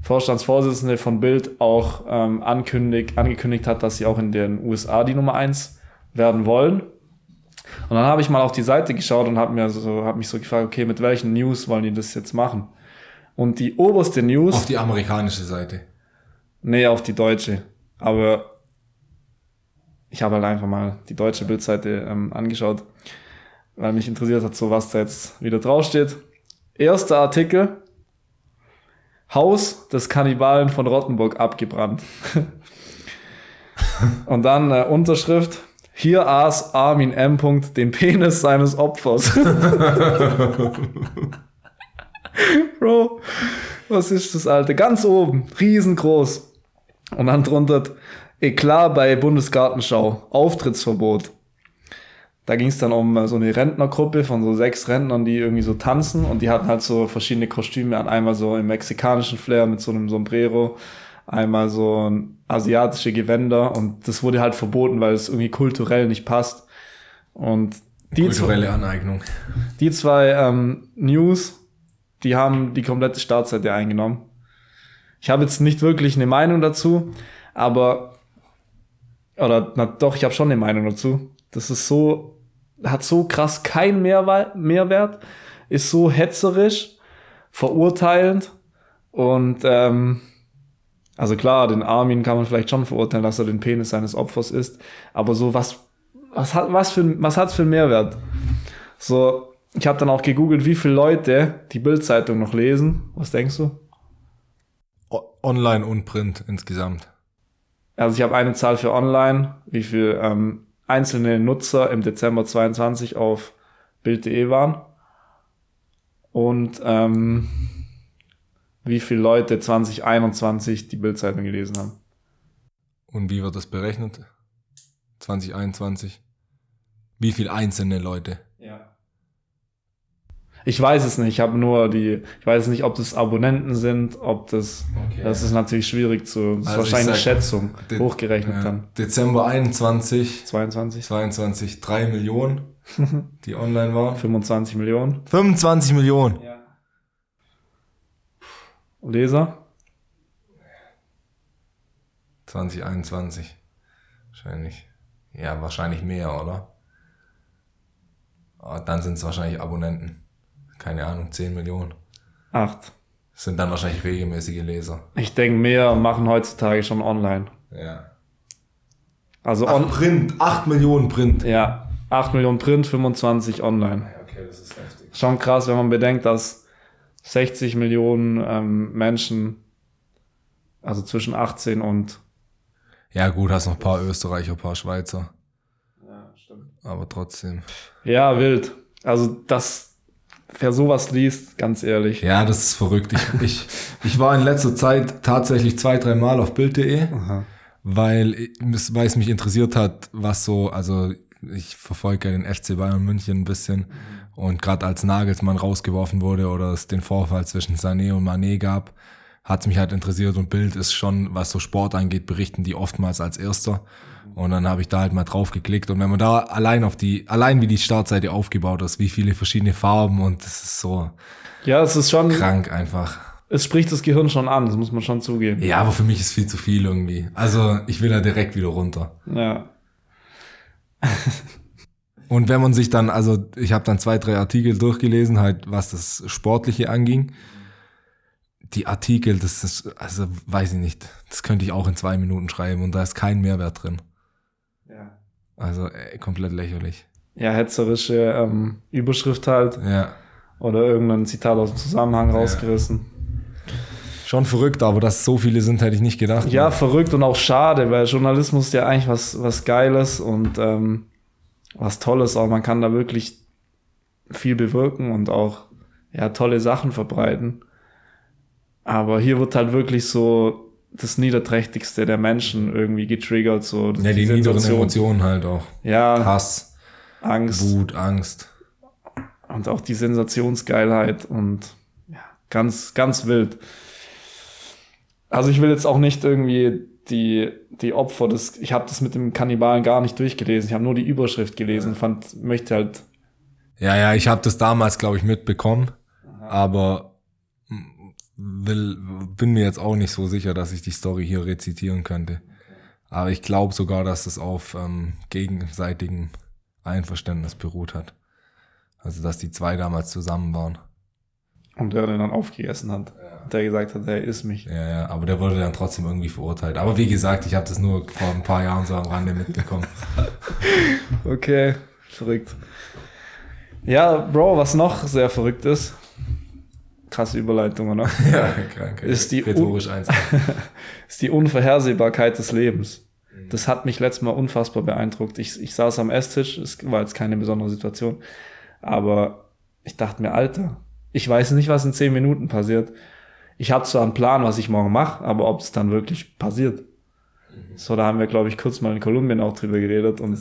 Vorstandsvorsitzende von Bild auch ähm, ankündigt, angekündigt hat, dass sie auch in den USA die Nummer eins werden wollen. Und dann habe ich mal auf die Seite geschaut und habe mir so, hab mich so gefragt, okay, mit welchen News wollen die das jetzt machen? Und die oberste News. Auf die amerikanische Seite. Nee, auf die deutsche. Aber ich habe halt einfach mal die deutsche Bildseite ähm, angeschaut weil mich interessiert hat, so was da jetzt wieder draufsteht. Erster Artikel. Haus des Kannibalen von Rottenburg abgebrannt. Und dann äh, Unterschrift. Hier aß Armin M. den Penis seines Opfers. Bro, was ist das, Alte? Ganz oben, riesengroß. Und dann drunter Eklat bei Bundesgartenschau, Auftrittsverbot. Da ging es dann um äh, so eine Rentnergruppe von so sechs Rentnern, die irgendwie so tanzen und die hatten halt so verschiedene Kostüme an. Einmal so im mexikanischen Flair mit so einem Sombrero, einmal so ein asiatische Gewänder und das wurde halt verboten, weil es irgendwie kulturell nicht passt. Und die kulturelle zwei, Aneignung. Die zwei ähm, News, die haben die komplette Startseite eingenommen. Ich habe jetzt nicht wirklich eine Meinung dazu, aber oder na doch, ich habe schon eine Meinung dazu. Das ist so hat so krass keinen Mehrwert, ist so hetzerisch, verurteilend und ähm, Also klar, den Armin kann man vielleicht schon verurteilen, dass er den Penis seines Opfers ist. Aber so was, was hat, was für, was hat's für einen Mehrwert? So, ich habe dann auch gegoogelt, wie viele Leute die Bildzeitung noch lesen. Was denkst du? Online und Print insgesamt. Also ich habe eine Zahl für online, wie viel ähm, einzelne Nutzer im Dezember 22 auf Bild.de waren und ähm, wie viele Leute 2021 die Bildzeitung gelesen haben. Und wie wird das berechnet? 2021. Wie viele einzelne Leute? Ja. Ich weiß es nicht. Ich habe nur die. Ich weiß nicht, ob das Abonnenten sind, ob das. Okay. Das ist natürlich schwierig zu. Das ist Also ich wahrscheinlich eine sag, Schätzung. De- hochgerechnet ja, dann. Dezember 21, 22, 22, 3 Millionen, die online waren. 25 Millionen 25 Millionen. Leser. 2021. Wahrscheinlich. Ja, wahrscheinlich mehr, oder? Aber dann sind es wahrscheinlich Abonnenten. Keine Ahnung, 10 Millionen. Acht. Das sind dann wahrscheinlich regelmäßige Leser. Ich denke, mehr machen heutzutage schon online. Ja. Also Ach, on, Print, 8 Millionen Print. ja, 8 Millionen Print, 25 online. Okay, das ist heftig. Schon krass, wenn man bedenkt, dass 60 Millionen ähm, Menschen, also zwischen 18 und Ja, gut, hast noch ein paar Österreicher, ein paar Schweizer. ja, stimmt. Aber trotzdem. Ja, wild. Also das, wer sowas liest, ganz ehrlich. Ja, das ist verrückt. Ich, ich, ich war in letzter Zeit tatsächlich zwei, drei Mal auf Bild.de, weil, weil es mich interessiert hat, was so, also ich verfolge ja den FC Bayern München ein bisschen und gerade als Nagelsmann rausgeworfen wurde oder es den Vorfall zwischen Sané und Mané gab, hat es mich halt interessiert und Bild ist schon, was so Sport angeht, berichten die oftmals als erster. Und dann habe ich da halt mal drauf geklickt und wenn man da allein auf die, allein wie die Startseite aufgebaut ist, wie viele verschiedene Farben und das ist so Ja, es ist schon, krank einfach. es spricht das Gehirn schon an, das muss man schon zugeben. Ja, aber für mich ist viel zu viel irgendwie. Also ich will da direkt wieder runter. Ja. Und wenn man sich dann, also ich habe dann zwei, drei Artikel durchgelesen, halt was das Sportliche anging. Die Artikel, das ist, also weiß ich nicht, das könnte ich auch in zwei Minuten schreiben und da ist kein Mehrwert drin. Ja, Also ey, komplett lächerlich. ja hetzerische ähm, Überschrift halt Ja. oder irgendein Zitat aus dem Zusammenhang rausgerissen. Schon verrückt, aber dass so viele sind, hätte ich nicht gedacht. Ja, verrückt und auch schade, weil Journalismus ist ja eigentlich was, was Geiles und ähm, was Tolles, aber man kann da wirklich viel bewirken und auch ja, tolle Sachen verbreiten. Aber hier wird halt wirklich so das Niederträchtigste der Menschen irgendwie getriggert, so Ja, die niederen Sensation. Emotionen halt auch. Ja, Hass, Angst Wut, Angst. und auch die Sensationsgeilheit und ja, ganz, ganz wild. Also ich will jetzt auch nicht irgendwie die, die Opfer des, ich habe das mit dem Kannibalen gar nicht durchgelesen, ich habe nur die Überschrift gelesen, fand, möchte halt, Ja, ja, ich habe das damals, glaube ich, mitbekommen, aber mm, will, bin mir jetzt auch nicht so sicher, dass ich die Story hier rezitieren könnte. Aber ich glaube sogar, dass es auf ähm, gegenseitigem Einverständnis beruht hat. Also, dass die zwei damals zusammen waren. und der den dann aufgegessen hat, der gesagt hat, er isst mich. Ja, ja, aber der wurde dann trotzdem irgendwie verurteilt. Aber wie gesagt, ich habe das nur vor ein paar Jahren so am Rande mitbekommen. Okay, verrückt. Ja, Bro, was noch sehr verrückt ist, krasse Überleitung, oder? ja, krank. Ist die rhetorisch eins. ist die Unvorhersehbarkeit des Lebens. Das hat mich letztes Mal unfassbar beeindruckt. Ich, ich saß am Esstisch, es war jetzt keine besondere Situation, aber ich dachte mir, Alter, ich weiß nicht, was in zehn Minuten passiert. Ich habe zwar einen Plan, was ich morgen mache, aber ob es dann wirklich passiert. So, da haben wir, glaube ich, kurz mal in Kolumbien auch drüber geredet und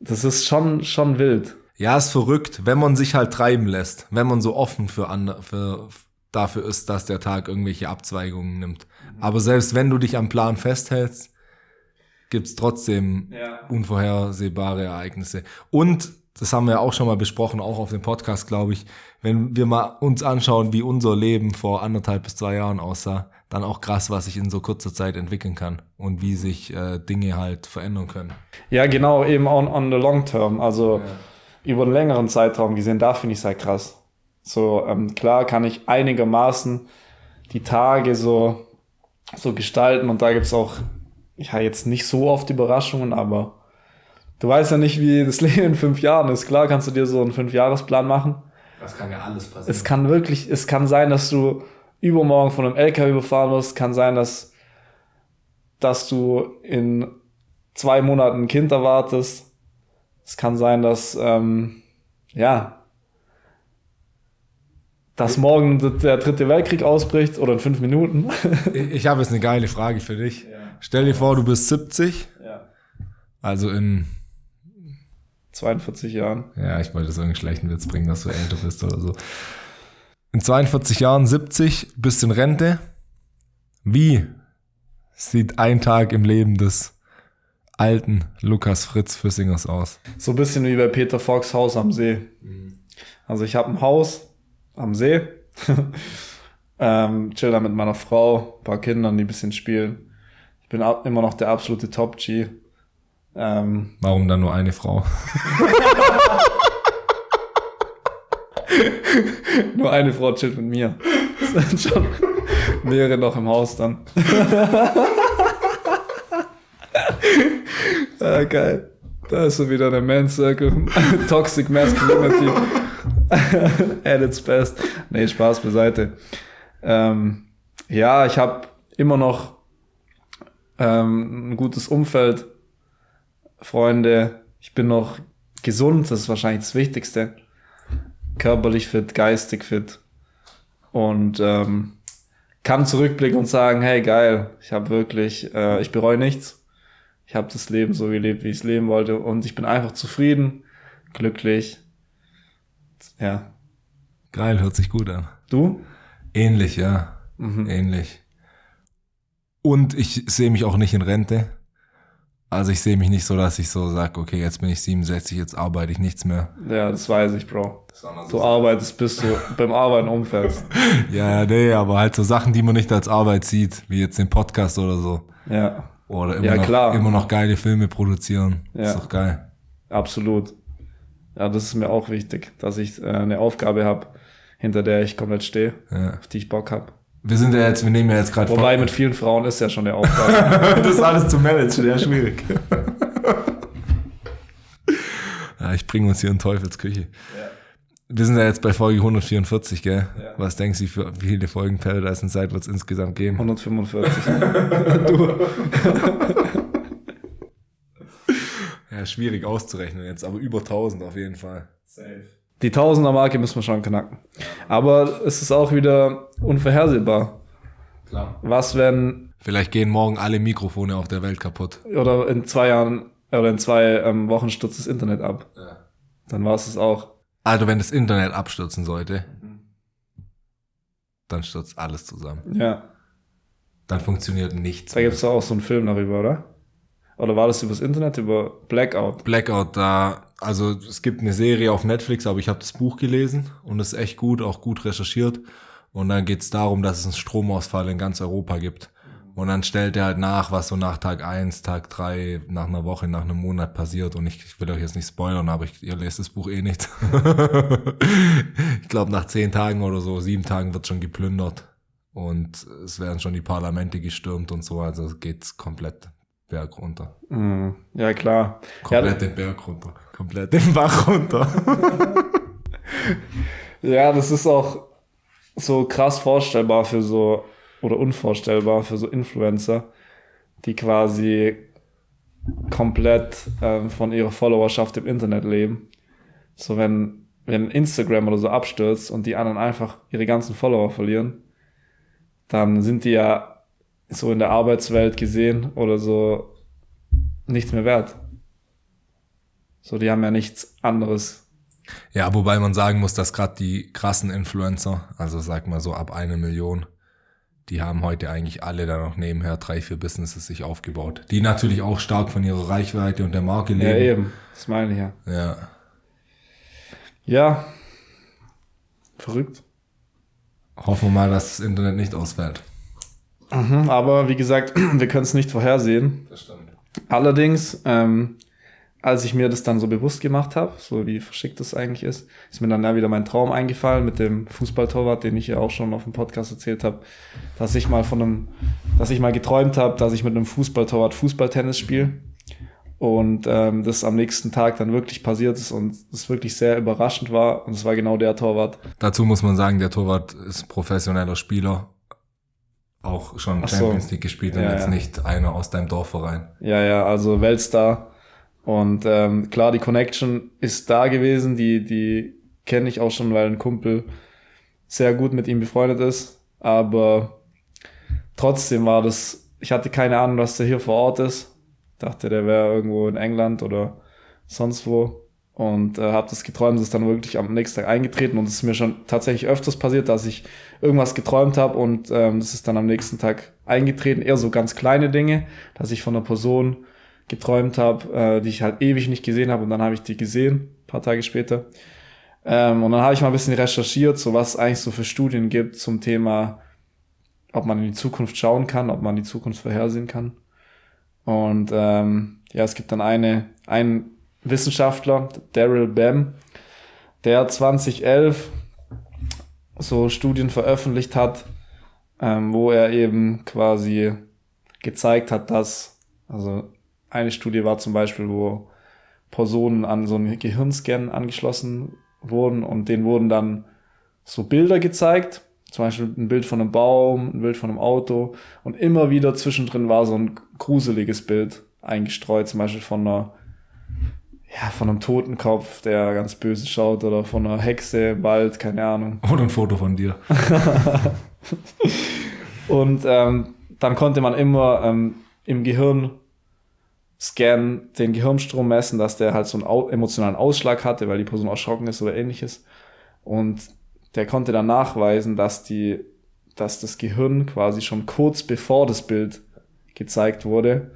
das ist schon, schon wild. Ja, ist verrückt, wenn man sich halt treiben lässt, wenn man so offen für andere, für, dafür ist, dass der Tag irgendwelche Abzweigungen nimmt. Aber selbst wenn du dich am Plan festhältst, gibt's trotzdem Ja. unvorhersehbare Ereignisse. Und, das haben wir auch schon mal besprochen, auch auf dem Podcast, glaube ich, wenn wir mal uns anschauen, wie unser Leben vor anderthalb bis zwei Jahren aussah, dann auch krass, was sich in so kurzer Zeit entwickeln kann und wie sich äh, Dinge halt verändern können. Ja, genau, eben on, on the long term. Also über einen längeren Zeitraum gesehen, da finde ich es halt krass. So, ähm, klar kann ich einigermaßen die Tage so so gestalten und da gibt's auch, ja, jetzt nicht so oft Überraschungen, aber du weißt ja nicht, wie das Leben in fünf Jahren ist. Klar kannst du dir so einen Fünfjahresplan machen. Das kann ja alles passieren. Es kann wirklich, es kann sein, dass du übermorgen von einem LKW überfahren wirst, kann sein, dass, dass du in zwei Monaten ein Kind erwartest. Es kann sein, dass, ähm, ja, dass morgen der dritte Weltkrieg ausbricht oder in fünf Minuten. Ich, habe jetzt eine geile Frage für dich. Stell dir vor, du bist 70, ja. also in, 42 Jahren. ja, ich wollte so einen schlechten Witz bringen, dass du älter bist oder so. In 42 Jahren 70, bist in Rente. Wie sieht ein Tag im Leben des alten Lukas Fritz Füssingers aus? So ein bisschen wie bei Peter Fox Haus am See. Also ich habe ein Haus am See, ähm, chill da mit meiner Frau, paar Kindern, die ein bisschen spielen. Ich bin immer noch der absolute Top-G. Ähm, Warum dann nur eine Frau? nur eine Frau chillt mit mir. Das sind schon mehrere noch im Haus dann. Ah, geil. Da ist so wieder der Man Circle. Toxic Masculinity. At its best. Nee, Spaß beiseite. Ähm, ja, ich habe immer noch ähm, ein gutes Umfeld, Freunde. Ich bin noch gesund, das ist wahrscheinlich das Wichtigste. Körperlich fit, geistig fit. Und ähm, kann zurückblicken und sagen, hey geil, ich habe wirklich, äh, ich bereue nichts. Ich habe das Leben so gelebt, wie ich es leben wollte. Und ich bin einfach zufrieden, glücklich. Ja. Geil, hört sich gut an. Du? Ähnlich, ja. Ähnlich. Und ich sehe mich auch nicht in Rente. Also ich sehe mich nicht so, dass ich so sage, okay, jetzt bin ich 67, jetzt arbeite ich nichts mehr. Ja, das weiß ich, Bro. Du arbeitest, bis du beim Arbeiten umfällst. Ja, nee, aber halt so Sachen, die man nicht als Arbeit sieht, wie jetzt den Podcast oder so. Ja, Oder immer, Ja, noch, klar. immer noch geile Filme produzieren. Ja. Ist doch geil. absolut. Ja, das ist mir auch wichtig, dass ich äh, eine Aufgabe habe, hinter der ich komplett stehe, Ja. auf die ich Bock habe. Wir sind ja jetzt, wir nehmen ja jetzt gerade Wobei mit vielen Frauen ist ja schon eine Aufgabe. das ist alles zu managen, ja, schwierig. ja, ich bringe uns hier in Teufelsküche. Wir sind ja jetzt bei Folge 144, gell? Ja. Was denkst du, für wie viele Folgen Paradise Inside wird es insgesamt geben? 145. Ja, schwierig auszurechnen jetzt, aber über 1000 auf jeden Fall. Die Tausender-Marke müssen wir schon knacken. Aber es ist auch wieder unvorhersehbar. Klar. Was, wenn, Vielleicht gehen morgen alle Mikrofone auf der Welt kaputt. oder in zwei Jahren, oder in zwei ähm, Wochen stürzt das Internet ab. Ja. Dann war es es auch. Also wenn das Internet abstürzen sollte, dann stürzt alles zusammen. Ja. Dann funktioniert nichts. Da gibt es auch so einen Film darüber, oder? Oder war das übers Internet, über Blackout? Blackout, da, also es gibt eine Serie auf Netflix, aber ich habe das Buch gelesen und es ist echt gut, auch gut recherchiert. Und dann geht es darum, dass es einen Stromausfall in ganz Europa gibt. Und dann stellt er halt nach, was so nach Tag eins, Tag drei, nach einer Woche, nach einem Monat passiert. Und ich, ich will euch jetzt nicht spoilern, aber ich, ihr lest das Buch eh nicht. ich glaube, nach zehn Tagen oder so, sieben Tagen wird schon geplündert. Und es werden schon die Parlamente gestürmt und so. Also es geht komplett berg runter. Mhm. Ja, klar. Ja, Komplett den Berg runter. Komplett den Bach runter. Ja, das ist auch so krass vorstellbar für so, oder unvorstellbar für so Influencer, die quasi komplett ähm, von ihrer Followerschaft im Internet leben. So wenn, wenn Instagram oder so abstürzt und die anderen einfach ihre ganzen Follower verlieren, dann sind die ja so in der Arbeitswelt gesehen oder so nichts mehr wert. So, die haben ja nichts anderes Ja, wobei man sagen muss, dass gerade die krassen Influencer, also sag mal so ab eine Million, die haben heute eigentlich alle da noch nebenher drei, vier Businesses sich aufgebaut. Die natürlich auch stark von ihrer Reichweite und der Marke Ja, leben. eben. Das meine ich ja. Ja. Ja. Verrückt. Hoffen wir mal, dass das Internet nicht ausfällt. Mhm, aber wie gesagt, wir können es nicht vorhersehen. Das stimmt. Allerdings, ähm, als ich mir das dann so bewusst gemacht habe, so wie verschickt das eigentlich ist, ist mir dann ja wieder mein Traum eingefallen mit dem Fußballtorwart, den ich ja auch schon auf dem Podcast erzählt habe, dass ich mal von einem, dass ich mal geträumt habe, dass ich mit einem Fußballtorwart Fußballtennis spiele und ähm, das am nächsten Tag dann wirklich passiert ist und es wirklich sehr überraschend war und es war genau der Torwart. Dazu muss man sagen, der Torwart ist professioneller Spieler, auch schon Ach so. Champions League gespielt und Ja, jetzt ja. nicht einer aus deinem Dorfverein. Ja, ja, also Weltstar. Und ähm, klar, die Connection ist da gewesen, die, die kenne ich auch schon, weil ein Kumpel sehr gut mit ihm befreundet ist. Aber trotzdem war das, ich hatte keine Ahnung, dass der hier vor Ort ist. Dachte, der wäre irgendwo in England oder sonst wo. Und äh, habe das geträumt, das ist dann wirklich am nächsten Tag eingetreten. Und es ist mir schon tatsächlich öfters passiert, dass ich irgendwas geträumt habe und ähm, das ist dann am nächsten Tag eingetreten. Eher so ganz kleine Dinge, dass ich von einer Person geträumt habe, äh, die ich halt ewig nicht gesehen habe und dann habe ich die gesehen, paar Tage später. Ähm, und dann habe ich mal ein bisschen recherchiert, so was es eigentlich so für Studien gibt zum Thema, ob man in die Zukunft schauen kann, ob man die Zukunft vorhersehen kann. Und ähm, ja, es gibt dann eine, einen Wissenschaftler, Daryl Bem, der 2011 so Studien veröffentlicht hat, ähm, wo er eben quasi gezeigt hat, dass, also eine Studie war zum Beispiel, wo Personen an so einen Gehirnscan angeschlossen wurden und denen wurden dann so Bilder gezeigt, zum Beispiel ein Bild von einem Baum, ein Bild von einem Auto und immer wieder zwischendrin war so ein gruseliges Bild eingestreut, zum Beispiel von einer ja, von einem Totenkopf, der ganz böse schaut, oder von einer Hexe im Wald, keine Ahnung. Oder ein Foto von dir. Und ähm, dann konnte man immer ähm, im Gehirn scannen, den Gehirnstrom messen, dass der halt so einen emotionalen Ausschlag hatte, weil die Person erschrocken ist oder ähnliches. Und der konnte dann nachweisen, dass die, dass das Gehirn quasi schon kurz bevor das Bild gezeigt wurde,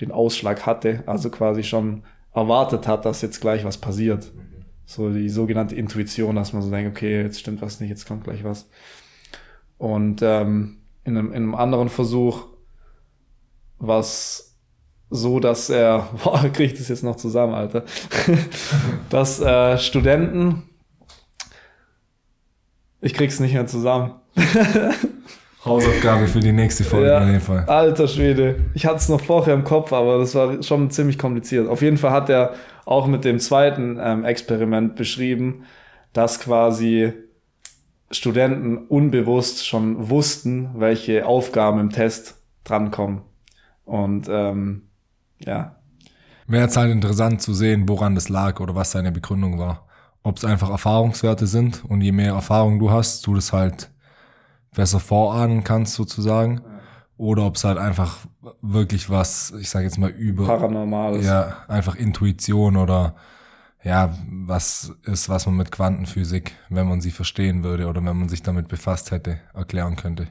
den Ausschlag hatte, also quasi schon erwartet hat, dass jetzt gleich was passiert. So die sogenannte Intuition, dass man so denkt, okay, jetzt stimmt was nicht, jetzt kommt gleich was. Und ähm, in, einem, in einem anderen Versuch war es so, dass er, boah, krieg ich das jetzt noch zusammen, Alter, dass äh, Studenten, ich krieg's nicht mehr zusammen. Hausaufgabe für die nächste Folge Ja. in dem Fall. Alter Schwede. Ich hatte es noch vorher im Kopf, aber das war schon ziemlich kompliziert. Auf jeden Fall hat er auch mit dem zweiten ähm, Experiment beschrieben, dass quasi Studenten unbewusst schon wussten, welche Aufgaben im Test drankommen. Und ähm, ja, Wäre jetzt halt interessant zu sehen, woran das lag oder was seine Begründung war. Ob es einfach Erfahrungswerte sind und je mehr Erfahrung du hast, du das halt besser vorahnen kannst sozusagen. Oder ob es halt einfach wirklich was, ich sage jetzt mal über, paranormales. ja, einfach Intuition oder ja, was ist, was man mit Quantenphysik, wenn man sie verstehen würde oder wenn man sich damit befasst hätte, erklären könnte.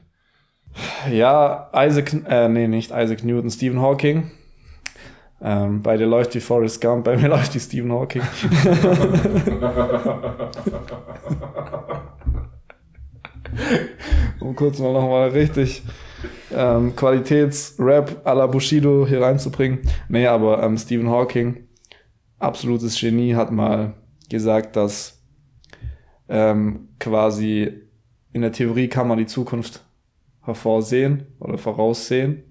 Ja, Isaac, äh, nee, nicht Isaac Newton, Stephen Hawking. Ähm, bei dir läuft wie Forrest Gump, bei mir läuft wie Stephen Hawking. um kurz mal nochmal richtig ähm, Qualitätsrap à la Bushido hier reinzubringen. Nee, aber ähm, Stephen Hawking, absolutes Genie, hat mal gesagt, dass ähm, quasi in der Theorie kann man die Zukunft hervorsehen oder voraussehen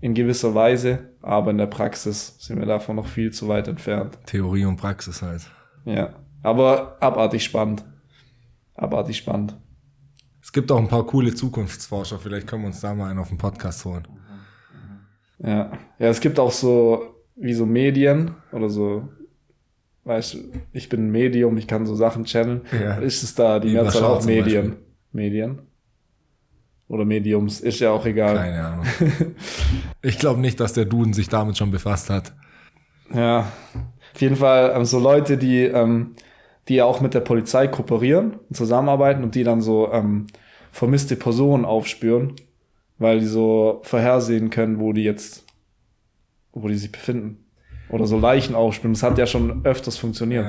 in gewisser Weise, aber in der Praxis sind wir davon noch viel zu weit entfernt. Theorie und Praxis halt. Ja, aber abartig spannend. Abartig spannend. Es gibt auch ein paar coole Zukunftsforscher, vielleicht können wir uns da mal einen auf den Podcast holen. Ja, ja, es gibt auch so wie so Medien oder so. Weißt du, ich bin ein Medium, ich kann so Sachen channeln. Ja. Ist es da die Mehrzahl Bashar auch Medien? Medien? Oder Mediums, ist ja auch egal. Keine Ahnung. Ich glaube nicht, dass der Duden sich damit schon befasst hat. Ja, auf jeden Fall ähm, so Leute, die, ähm, die ja auch mit der Polizei kooperieren und zusammenarbeiten und die dann so ähm, vermisste Personen aufspüren, weil die so vorhersehen können, wo die jetzt, wo die sich befinden. Oder so Leichen aufspüren. Das hat ja schon öfters funktioniert.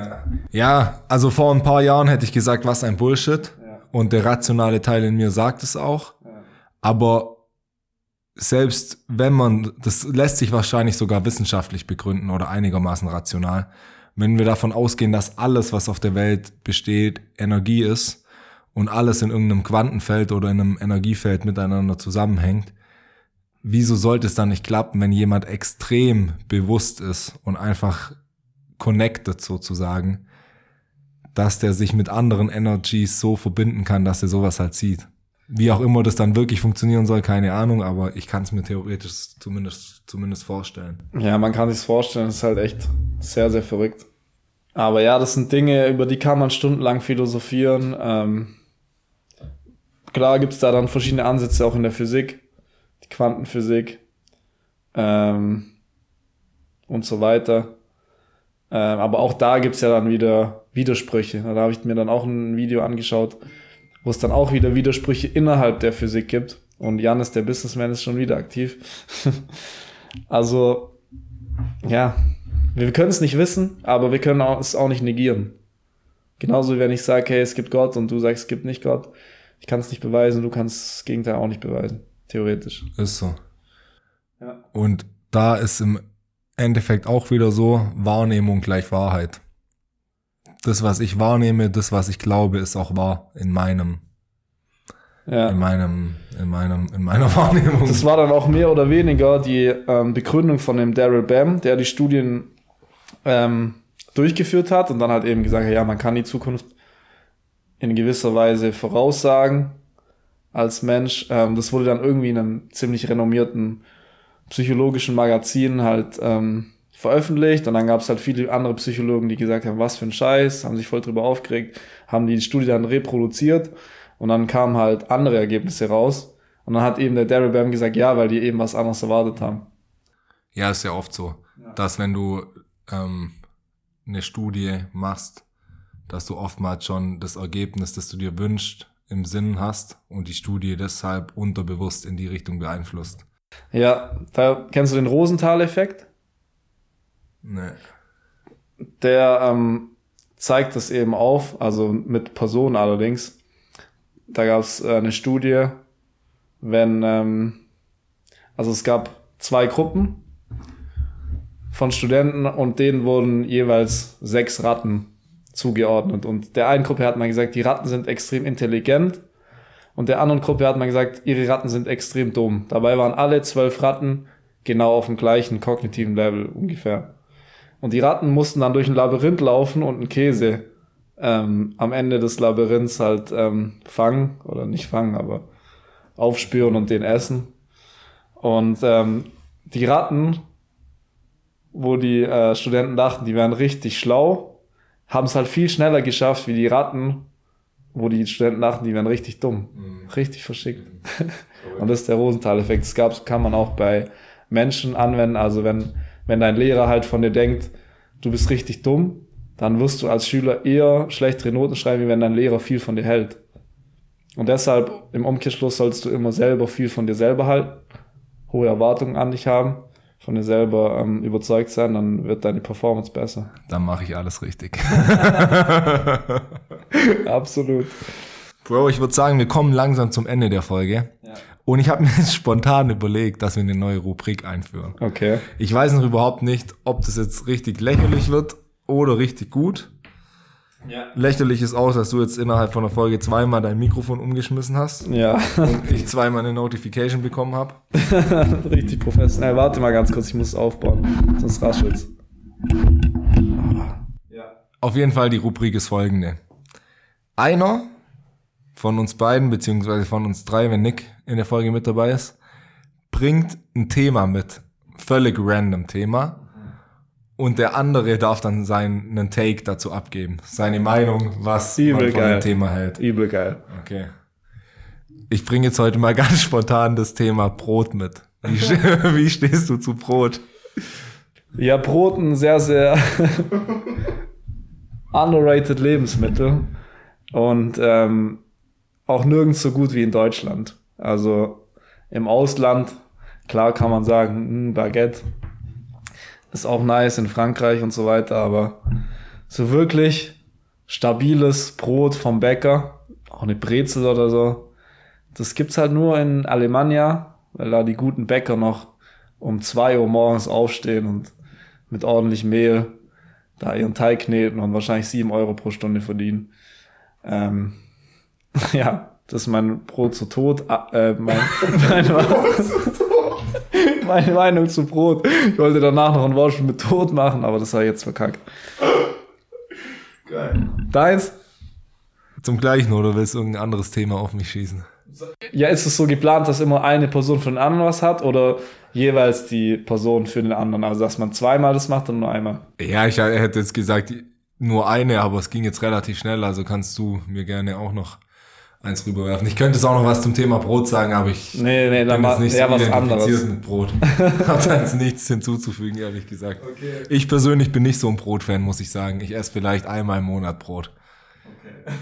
Ja, also vor ein paar Jahren hätte ich gesagt, was ein Bullshit. Ja. Und der rationale Teil in mir sagt es auch. Aber selbst wenn man, das lässt sich wahrscheinlich sogar wissenschaftlich begründen oder einigermaßen rational, wenn wir davon ausgehen, dass alles, was auf der Welt besteht, Energie ist und alles in irgendeinem Quantenfeld oder in einem Energiefeld miteinander zusammenhängt, wieso sollte es dann nicht klappen, wenn jemand extrem bewusst ist und einfach connected sozusagen, dass der sich mit anderen Energies so verbinden kann, dass er sowas halt sieht. Wie auch immer das dann wirklich funktionieren soll, keine Ahnung, aber ich kann es mir theoretisch zumindest, zumindest vorstellen. Ja, man kann sich vorstellen, das ist halt echt sehr, sehr verrückt. Aber ja, das sind Dinge, über die kann man stundenlang philosophieren. Ähm, klar gibt's da dann verschiedene Ansätze auch in der Physik, die Quantenphysik ähm, und so weiter. Ähm, aber auch da gibt's ja dann wieder Widersprüche. Da habe ich mir dann auch ein Video angeschaut, wo es dann auch wieder Widersprüche innerhalb der Physik gibt. Und Janis, der Businessman, ist schon wieder aktiv. also, ja, wir können es nicht wissen, aber wir können es auch nicht negieren. Genauso wie wenn ich sage, hey, es gibt Gott und du sagst, es gibt nicht Gott. Ich kann es nicht beweisen, du kannst das Gegenteil auch nicht beweisen. Theoretisch. Ist so. Ja. Und da ist im Endeffekt auch wieder so, Wahrnehmung gleich Wahrheit das, was ich wahrnehme, das, was ich glaube, ist auch wahr in meinem, ja. in meinem, in meinem, in meiner Wahrnehmung. Das war dann auch mehr oder weniger die ähm, Begründung von dem Daryl Bam, der die Studien ähm, durchgeführt hat und dann halt eben gesagt hat, ja, man kann die Zukunft in gewisser Weise voraussagen als Mensch. Ähm, das wurde dann irgendwie in einem ziemlich renommierten psychologischen Magazin halt ähm, veröffentlicht und dann gab es halt viele andere Psychologen, die gesagt haben, was für ein Scheiß, haben sich voll drüber aufgeregt, haben die Studie dann reproduziert und dann kamen halt andere Ergebnisse raus und dann hat eben der Daryl Bam gesagt, ja, weil die eben was anderes erwartet haben. Ja, ist ja oft so, ja. dass wenn du ähm, eine Studie machst, dass du oftmals schon das Ergebnis, das du dir wünschst, im Sinn hast und die Studie deshalb unterbewusst in die Richtung beeinflusst. Ja, da kennst du den Rosenthal-Effekt? Nee. Der ähm, zeigt das eben auf, also mit Personen allerdings. Da gab es äh, eine Studie, wenn, ähm, also es gab zwei Gruppen von Studenten und denen wurden jeweils sechs Ratten zugeordnet. Und der einen Gruppe hat man gesagt, die Ratten sind extrem intelligent. Und der anderen Gruppe hat man gesagt, ihre Ratten sind extrem dumm. Dabei waren alle zwölf Ratten genau auf dem gleichen kognitiven Level ungefähr. Und die Ratten mussten dann durch ein Labyrinth laufen und einen Käse ähm, am Ende des Labyrinths halt ähm, fangen, oder nicht fangen, aber aufspüren und den essen. Und ähm, die Ratten, wo die äh, Studenten dachten, die wären richtig schlau, haben es halt viel schneller geschafft wie die Ratten, wo die Studenten dachten, die wären richtig dumm. Mhm. Richtig verschickt. Mhm. und das ist der Rosenthal-Effekt. Das gab's, kann man auch bei Menschen anwenden. Also wenn wenn dein Lehrer halt von dir denkt, du bist richtig dumm, dann wirst du als Schüler eher schlechtere Noten schreiben, wie wenn dein Lehrer viel von dir hält. Und deshalb im Umkehrschluss solltest du immer selber viel von dir selber halten, hohe Erwartungen an dich haben, von dir selber ähm, überzeugt sein, dann wird deine Performance besser. Dann mache ich alles richtig. Absolut. Bro, ich würde sagen, wir kommen langsam zum Ende der Folge. Ja. Und ich habe mir jetzt spontan überlegt, dass wir eine neue Rubrik einführen. Okay. Ich weiß noch überhaupt nicht, ob das jetzt richtig lächerlich wird oder richtig gut. Ja. Lächerlich ist auch, dass du jetzt innerhalb von der Folge zweimal dein Mikrofon umgeschmissen hast. Ja. Und ich zweimal eine Notification bekommen habe. Richtig professionell. Warte mal ganz kurz, ich muss es aufbauen. Sonst raschelt's. Ja. Auf jeden Fall, die Rubrik ist folgende. Einer von uns beiden, beziehungsweise von uns drei, wenn Nick in der Folge mit dabei ist, bringt ein Thema mit. Völlig random Thema. Und der andere darf dann seinen Take dazu abgeben. Seine Meinung, was Übel man von geil. dem Thema hält. Übel geil. Okay. Ich bringe jetzt heute mal ganz spontan das Thema Brot mit. Wie, wie stehst du zu Brot? Ja, Brot ein sehr, sehr underrated Lebensmittel. Und ähm, auch nirgends so gut wie in Deutschland. Also im Ausland, klar kann man sagen, hm, Baguette ist auch nice in Frankreich und so weiter, aber so wirklich stabiles Brot vom Bäcker, auch eine Brezel oder so, das gibt's halt nur in Alemannia weil da die guten Bäcker noch um zwei Uhr morgens aufstehen und mit ordentlich Mehl da ihren Teig kneten und wahrscheinlich sieben Euro pro Stunde verdienen. Ähm, ja, das ist mein Brot zu Tod. Äh, mein, meine, meine Meinung zu Brot. Ich wollte danach noch ein Wort mit Tod machen, aber das ich jetzt verkackt. Geil. Deins? Zum gleichen oder willst du irgendein anderes Thema auf mich schießen? Ja, ist es so geplant, dass immer eine Person für den anderen was hat oder jeweils die Person für den anderen? Also, dass man zweimal das macht und nur einmal. Ja, ich hätte jetzt gesagt, nur eine, aber es ging jetzt relativ schnell, also kannst du mir gerne auch noch eins rüberwerfen. Ich könnte jetzt auch noch was zum Thema Brot sagen, aber ich Nee, nee, dann bin jetzt nicht so was anderes. mit Brot. Hab da jetzt nichts hinzuzufügen, ehrlich gesagt. Ich persönlich bin nicht so ein Brotfan, muss ich sagen. Ich esse vielleicht einmal im Monat Brot.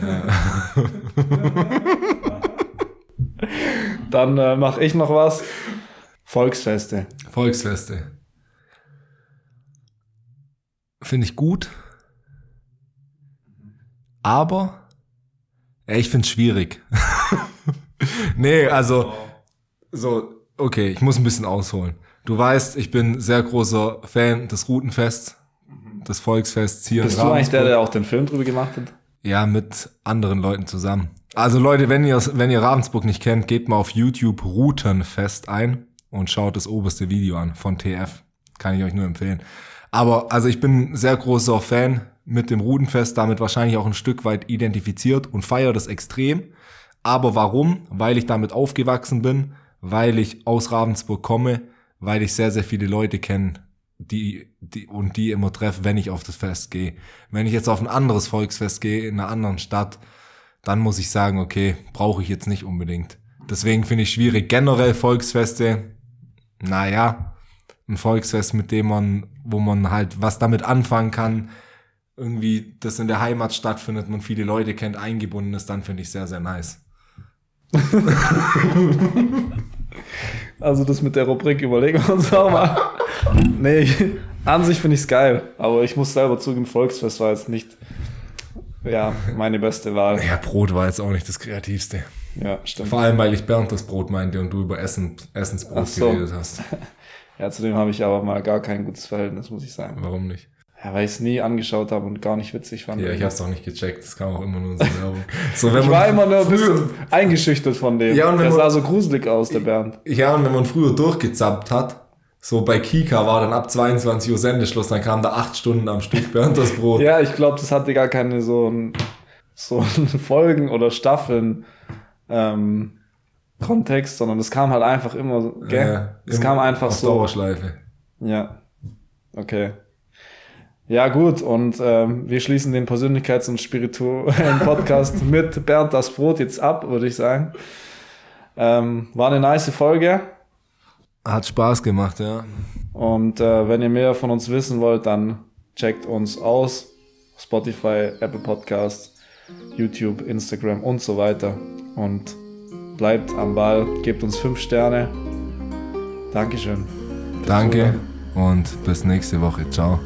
Dann äh, mache ich noch was. Volksfeste. Volksfeste. Finde ich gut. Aber ja, ich finde es schwierig. nee, also so, okay, ich muss ein bisschen ausholen. Du weißt, ich bin sehr großer Fan des Routenfests, des Volksfests hier Bist in du eigentlich der, der auch den Film drüber gemacht hat? Ja, mit anderen Leuten zusammen. Also Leute, wenn ihr, wenn ihr Ravensburg nicht kennt, gebt mal auf YouTube Routenfest ein und schaut das oberste Video an von TF. Kann ich euch nur empfehlen. Aber also ich bin ein sehr großer Fan mit dem Routenfest, damit wahrscheinlich auch ein Stück weit identifiziert und feiere das extrem. Aber warum? Weil ich damit aufgewachsen bin, weil ich aus Ravensburg komme, weil ich sehr, sehr viele Leute kenne, die, die und die immer treffe, wenn ich auf das Fest gehe. Wenn ich jetzt auf ein anderes Volksfest gehe, in einer anderen Stadt, dann muss ich sagen, okay, brauche ich jetzt nicht unbedingt. Deswegen finde ich schwierig. Generell Volksfeste, naja, ein Volksfest, mit dem man, wo man halt was damit anfangen kann, irgendwie das in der Heimat stattfindet, man viele Leute kennt, eingebunden ist, dann finde ich sehr, sehr nice. Also das mit der Rubrik überlegen wir uns auch mal. nee, ich, an sich finde ich es geil, aber ich muss selber zugeben, Volksfest war jetzt nicht ja, meine beste Wahl. Ja, Brot war jetzt auch nicht das Kreativste. Ja, stimmt. Vor allem, weil ich Bernd das Brot meinte und du über Essen, Essensbrot so. geredet hast. Ja, zudem habe ich aber mal gar kein gutes Verhältnis, muss ich sagen. Warum nicht? Ja, weil ich es nie angeschaut habe und gar nicht witzig fand. Ja, ich hab's auch nicht gecheckt. Das kam auch immer nur in so Werbung. So, Ich war immer nur ein bisschen eingeschüchtert von dem. Ja, und wenn der man- sah so gruselig aus, der Bernd. Ja, und wenn man früher durchgezappt hat, so bei Kika war dann ab 22 Uhr Sendeschluss, dann kam da acht Stunden am Stück Bernd das Brot. Ja, ich glaube, das hatte gar keine so ein, so ein Folgen oder Staffeln ähm, Kontext, sondern es kam halt einfach immer, so, gell? Ja, es kam einfach auf so. Dauerschleife. Ja. Okay. Ja, gut, und ähm, wir schließen den Persönlichkeits- und spirituellen Podcast mit Bernd das Brot jetzt ab, würde ich sagen. Ähm, war eine nice Folge. Hat Spaß gemacht, ja. Und äh, wenn ihr mehr von uns wissen wollt, dann checkt uns aus. Spotify, Apple Podcast, YouTube, Instagram und so weiter. Und bleibt am Ball, gebt uns fünf Sterne. Dankeschön. Danke Zuhören. und bis nächste Woche. Ciao.